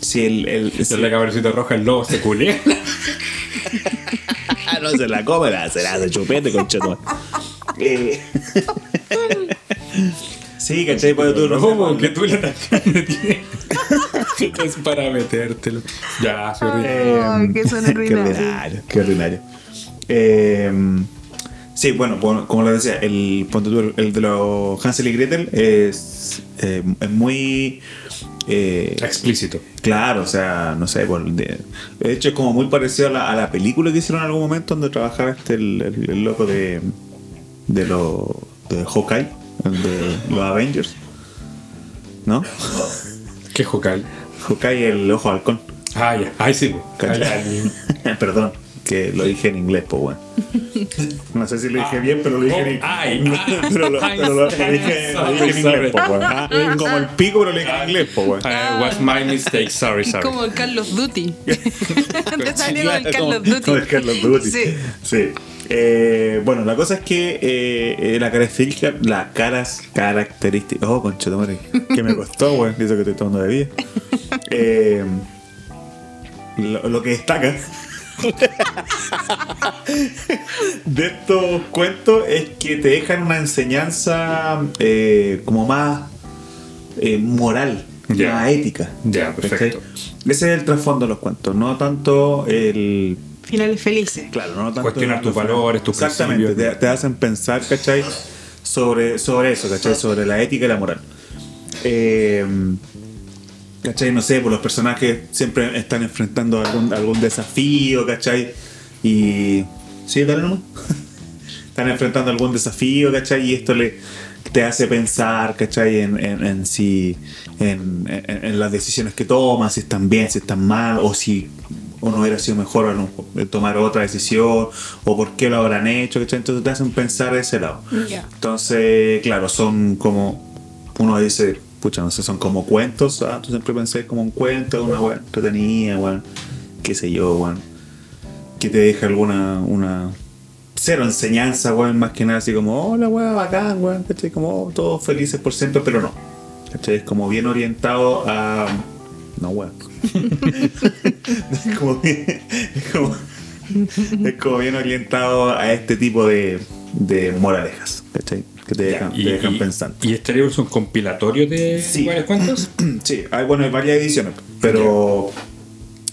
si el. el Si la caperucita roja, el lobo se culea. no se la come, la será de chupete, conchetumare. Eh, sí, ¿cachai? Porque tú no. Que tú le. Es para metértelo. Ya, Ay, que son qué ordinario, qué ordinario. Eh, sí, bueno, bueno, como les decía, el, el, de los Hansel y Gretel es, eh, es muy. eh, Explícito. Claro, o sea, no sé, de, de hecho es como muy parecido a la, a la película que hicieron en algún momento donde trabajaba este el, el- el loco de de los de Hawkeye, de los Avengers. ¿No? ¿Qué jocal? Hawkeye el ojo halcón. Ah, ya. Ay, sí. ¿Cachai? Ay, ay. Perdón, que lo dije en inglés, pues bueno. No sé si lo dije bien, pero lo dije en inglés. Ay, ay. pero lo, pero lo- lo dije, lo dije en inglés, pues bueno. Ah, Como el pico, pero lo dije en inglés, pues bueno. Uh, was my mistake. Sorry, sorry. Como el Carlos Duty. Te salió el Carlos Duty. como el Carlos Duty. Sí. Sí. Eh, bueno, la cosa es que eh, eh, la característica, la caras, característica, oh, concha de madre, que me costó, güey, dice que estoy tomando bebida. Eh, lo, lo que destaca de estos cuentos es que te dejan una enseñanza eh, como más eh, moral, Ya. más ética. Ya, perfecto. Ese es el trasfondo de los cuentos, no tanto el Finales felices. Claro, no tanto Cuestionar tus valores, tus Exactamente, te hacen pensar, ¿cachai? Sobre, sobre eso, ¿cachai? Sobre la ética y la moral. Eh, ¿Cachai? No sé, pues los personajes siempre están enfrentando algún, algún desafío, ¿cachai? Y... Sí, dale nomás. están enfrentando algún desafío, ¿cachai? Y esto le te hace pensar, ¿cachai? En, en, en si en, las decisiones que toman, si están bien, si están mal, o si uno hubiera sido mejor mejor, tomar otra decisión, o por qué lo habrán hecho, ¿cachai? Entonces te hacen pensar de ese lado. Entonces, claro, son como. Uno dice, pucha, no sé, son como cuentos. Ah, tú siempre pensé como un cuento, una weá entretenida, weón. Qué sé yo, weón. Que te deja alguna. una Cero enseñanza, weón, más que nada así como, hola, weón, bacán, weón, ¿cachai? Como oh, todos felices por siempre, pero no. ¿cachai? Es como bien orientado a. No, weón. es, como bien, es, como, bien orientado a este tipo de, de moralejas, ¿cachai? Que te dejan, Y, te dejan y- pensando. ¿Y este libro es un compilatorio de Sí. varios cuentos? Sí, hay, bueno, hay varias ediciones, pero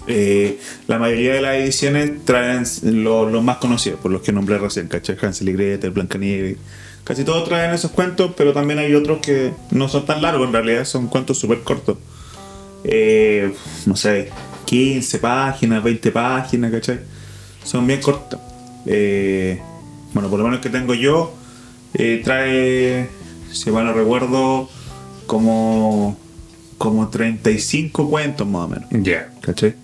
eh, la mayoría de las ediciones traen lo- los más conocidos, por los que nombré recién, ¿cachai? Hansel y Gretel, Blancanieves. Casi todos traen esos cuentos, pero también hay otros que no son tan largos, en realidad son cuentos súper cortos. Eh, no sé, 15 páginas, 20 páginas, ¿cachai? Son bien cortos. Eh, bueno, por lo menos que tengo yo, eh, trae, si mal no recuerdo, como, como 35 cuentos más o menos. Ya. ¿Cachai?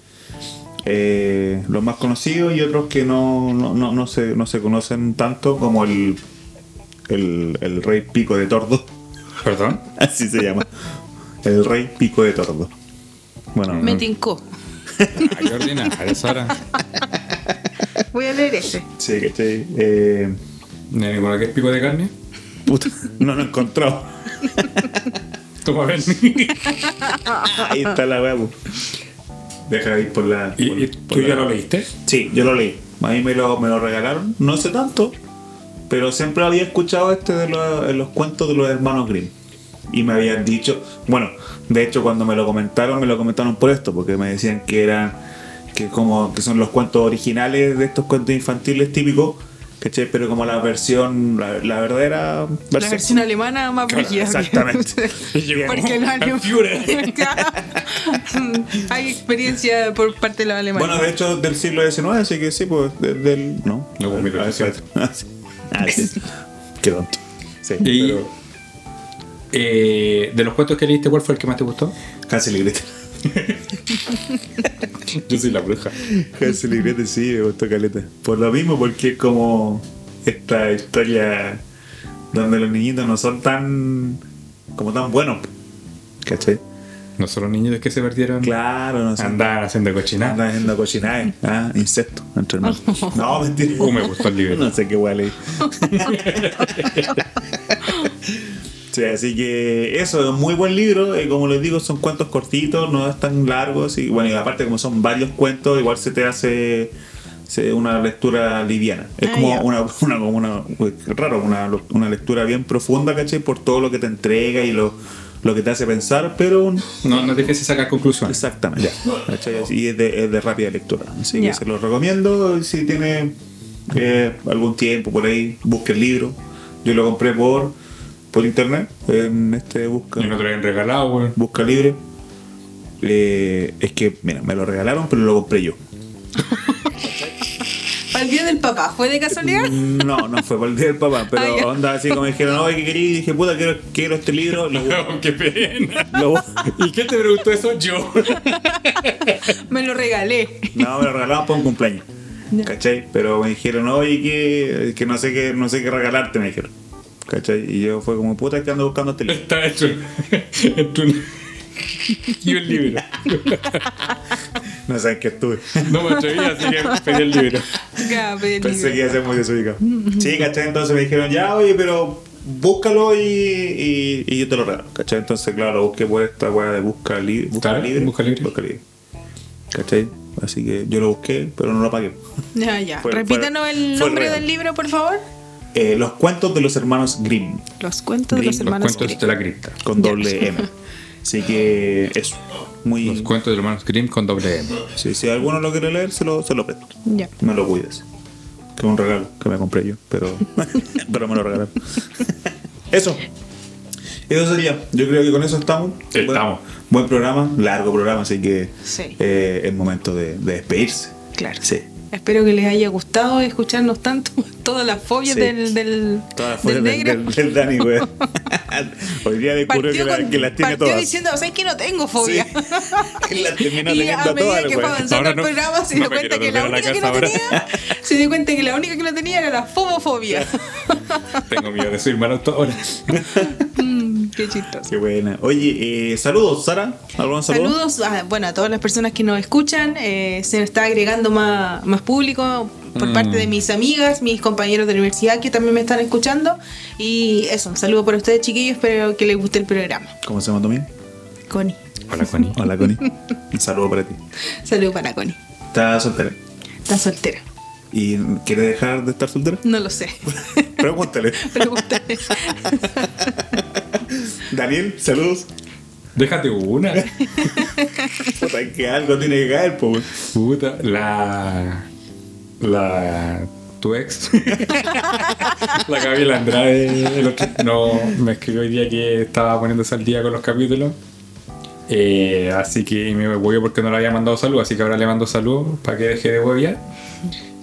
Eh, los más conocidos y otros que no, no, no, no se, no se conocen tanto como el, el, el Rey Pico de Tordo. ¿Perdón? Así se llama. El Rey Pico de Tordo. Bueno, Me tincó. Ah, qué ordinaria esa hora. Voy a leer ese. sí, ¿cachai? Eh, ¿No hay ninguno que es pico de carne? puta, no lo he encontrado. Toma, ven. Ahí está la pu. Deja de ir por la. ¿Y, por- y por tú la- ya lo leíste? Sí, yo lo leí. A mí me lo, me lo regalaron, no sé tanto, pero siempre había escuchado este de los, de los cuentos de los hermanos Grimm. Y me habían dicho, bueno, de hecho cuando me lo comentaron, me lo comentaron por esto, porque me decían que eran, que como que son los cuentos originales de estos cuentos infantiles típicos, ¿cachai? Pero como la versión, la, la verdadera versión. La versión alemana más Claro, brígida. exactamente. Porque los alemanes. Hay experiencia por parte de los alemanes. Bueno, de hecho del siglo XIX, así que sí, pues de- del... No, No, pues, mira, Ah, es cierto. Sí. Ah, sí. Qué tonto. Sí, Y- pero... Eh, de los cuentos que leíste, ¿cuál fue el que más te gustó? Hansel y Gretel. Yo soy la bruja. Hansel y Gretel sí, me gustó caleta. Por lo mismo, porque es como esta historia donde los niñitos no son tan. como tan buenos. ¿Cachai? No solo niños que se perdieron. Claro, no sé. Andaban haciendo cochinada. Andan haciendo cochinaje, ah, insectos, entre hermanos. No, mentira. Uh, me gustó el libro. No sé qué huele. Sí, así que eso, es un muy buen libro. eh, como les digo, son cuentos cortitos, no es tan largos. Y bueno, y aparte, como son varios cuentos, igual se te hace se- una lectura liviana. Es Ah, como ya. una, una, como una, qué raro, una, una lectura bien profunda, ¿cachai? Por todo lo que te entrega y lo, lo que te hace pensar, pero un- No, no es difícil sacar conclusiones. Exactamente. ¿cachai? Y es de, es de rápida lectura. Así que se lo recomiendo. Si tiene eh, algún tiempo por ahí, busque el libro. Yo lo compré por, por internet. En este busca, Y no te lo habían regalado, weón. busca libre. Eh, es que, mira, me lo regalaron, pero lo compré yo. Para el día del papá, ¿fue de casualidad? No, no fue por el día del papá, pero Ah, ya. onda así como me dijeron, oye, ¿qué querí? Y dije, puta, quiero, quiero este libro. Lo, ¡Qué pena! lo bu- ¿Y qué te preguntó eso? Yo. Me lo regalé. No, me lo regalaban para un cumpleaños. ¿Cachai? Pero me dijeron, oye, que, que no sé qué, no sé qué regalarte, me dijeron. ¿Cachai? Y yo fue como, puta, que ando buscando este libro. Está hecho. entre un- y un libro. No saben qué estuve. No me atreví, así que pedí el libro. Ya, pedí el Pensé que iba a ser muy desubicado. Sí, ¿cachai? Entonces me dijeron, ya, oye, pero búscalo y, y, y yo te lo regalo. ¿Cachai? Entonces, claro, lo busqué por esta weá de busca, li busca Claro, libre. Busca Libre. Busca libre. ¿Cachai? Así que yo lo busqué, pero no lo pagué. Ya, ya. Fue- Repítanos fue- el fue nombre del libro, por favor. Eh, los cuentos de los hermanos Grimm, Los cuentos de Grimm, los Los hermanos cuentos Grimm. de la cripta. con doble M. Así que eso. Muy. Los cuentos de los hermanos Grimm con doble M. Sí, si alguno lo quiere leer, se lo, se lo presto. Ya. Me lo cuides. Que es un regalo que me compré yo, pero, pero me lo regalaron. eso. Eso sería. Yo creo que con eso estamos. Estamos. Buen, buen programa, largo programa, así que Sí. eh, es momento de, de despedirse. Claro. Sí. Espero que les haya gustado escucharnos tanto. Todas las fobias Sí. del, del, Todas del las del, negro. del, del Dani, güey. Hoy día descubrió que, la- que las tiene partió todas. diciendo, ¿sabes que no tengo fobia? Sí. Las terminó y teniendo a medida todas, que fue avanzando el no- programa se no dio cuenta que la volver a la única que no ahora. tenía se dio cuenta que la única que no tenía era la fobofobia. Tengo miedo de subirme al auto ahora. Qué chistoso. Qué buena. Oye, eh, saludos, Sara. ¿Algún saludo? Saludos a, bueno, a todas las personas que nos escuchan. Eh, se nos está agregando más, más público por Mm. parte de mis amigas, mis compañeros de la universidad que también me están escuchando. Y eso, un saludo para ustedes, chiquillos. Espero que les guste el programa. ¿Cómo se llama tu amiga? Connie. Hola, Connie. Hola, Connie. Un saludo para ti. Saludo para Connie. ¿Estás soltera? Está soltera. ¿Y quiere dejar de estar soltera? No lo sé. Pregúntale. Pregúntale. Daniel, saludos. Déjate una. Puta, que algo tiene que caer, po. Puta, la. La. Tu ex. la Gabriela Andrade. el otro- no, me escribió hoy día que estaba poniéndose al día con los capítulos. Eh, así que me voy porque no le había mandado salud. Así que ahora le mando salud para que deje de huevear.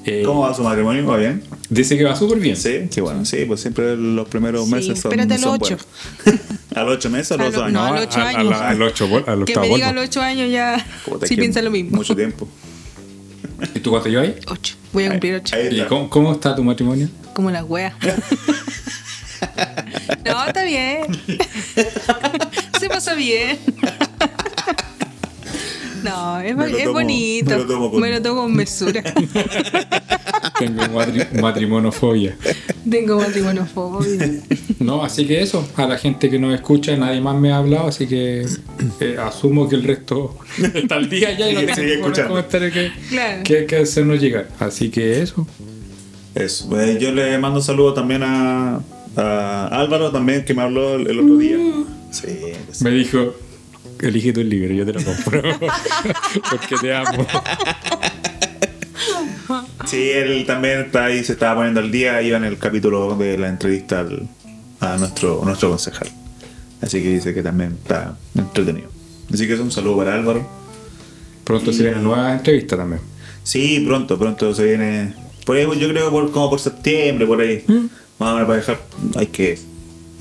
Eh, ¿Cómo va su matrimonio? ¿Va bien? Dice que va súper bien. Sí, qué bueno. Sí, pues siempre los primeros Sí, meses son, espérate a los son ocho. buenos. ¿A los ocho meses o a los lo- dos años? no, a los ocho a- a años. que me diga a los 8 años ya Puta, sí piensa lo mismo. Mucho tiempo. ¿Y tú cuánto llevas ahí? 8. Voy a cumplir 8. Ahí ¿Y cómo, cómo está tu matrimonio? Como la wea. no, está bien. Se pasó bien. No, es, Me lo es tomo- bonito. me lo tomo con- Me lo tomo con mesura. Tengo matri matrimonofobia. Tengo matrimonofobia. No, así que eso, a la gente que nos escucha, nadie más me ha hablado, así que eh, asumo que el resto está al día ya y no tengo sigue ningún escuchando. comentario que, Claro. que, que hacernos llegar. Así que eso. Eso. Eh, yo le mando saludos también a, a Álvaro, también, que me habló el, el otro día. Sí, pues, Me dijo, elige tu libro, yo te lo compro. Porque te amo. Sí, él también está ahí, se estaba poniendo al día, iba en el capítulo de la entrevista al- a nuestro, nuestro concejal. Así que dice que también está entretenido. Así que es un saludo para Álvaro. Pronto se viene nueva entrevista también. Sí, pronto, pronto se viene. Por ahí, yo creo por, como por septiembre, por ahí. Más o menos para dejar. Hay que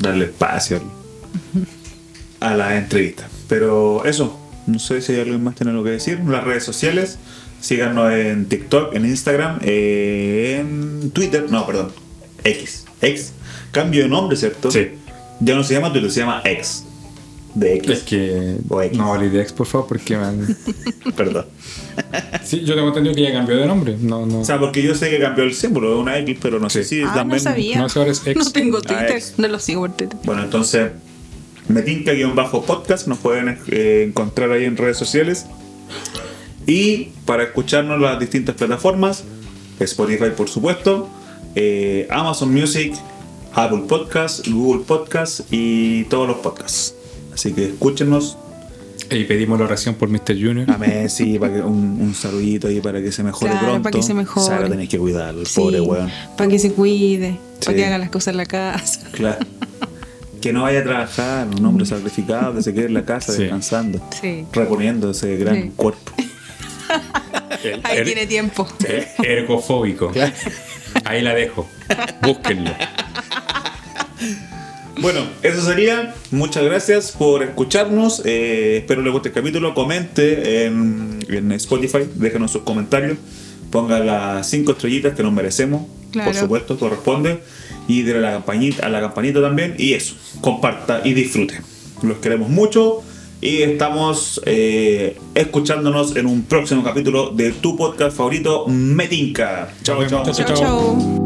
darle espacio a la entrevista. Pero eso, no sé si hay alguien más tiene algo que decir. Las redes sociales, síganos en TikTok, en Instagram, eh, en Twitter, no, perdón, X. X. Cambio de nombre, ¿cierto? Sí. Ya no se llama Twitter, se llama X. De X. Es que. O X. No, de ex, por favor, porque man. Perdón. Sí, yo tengo entendido que ya cambió de nombre. No, no. O sea, porque yo sé que cambió el símbolo, es una X, pero no sé si Ah, también. no sabía. No, ahora es ex. No tengo Ah, Twitter. No lo sigo por Twitter. Bueno, entonces, metinca-podcast, nos pueden eh, encontrar ahí en redes sociales. Y para escucharnos las distintas plataformas, Spotify por supuesto, eh, Amazon Music, Apple Podcasts, Google Podcasts y todos los podcasts. Así que escúchenos. Y pedimos la oración por Mr. Junior. A Messi, para que, un, un saludito ahí para que se mejore Claro, pronto. para que se mejore. Sara, tenéis que cuidarlo, el pobre weón. para que se cuide, Sí. para que haga las cosas en la casa. Claro. Que no vaya a trabajar, un hombre sacrificado, que se quede en la casa Sí. descansando, Sí. reponiendo ese gran Sí. cuerpo. El- Ahí er- tiene tiempo. ergofóbico. Ahí la dejo. Búsquenlo. Bueno, eso sería. Muchas gracias por escucharnos. Eh, espero les guste el capítulo. Comente en, en Spotify, déjenos sus comentarios. Ponga las cinco estrellitas que nos merecemos. Claro. Por supuesto, corresponde. Y a la campanita, a la campanita también. Y eso, comparta y disfrute. Los queremos mucho. Y estamos eh, escuchándonos en un próximo capítulo de tu podcast favorito, Metinca. Chao, chao. Chao.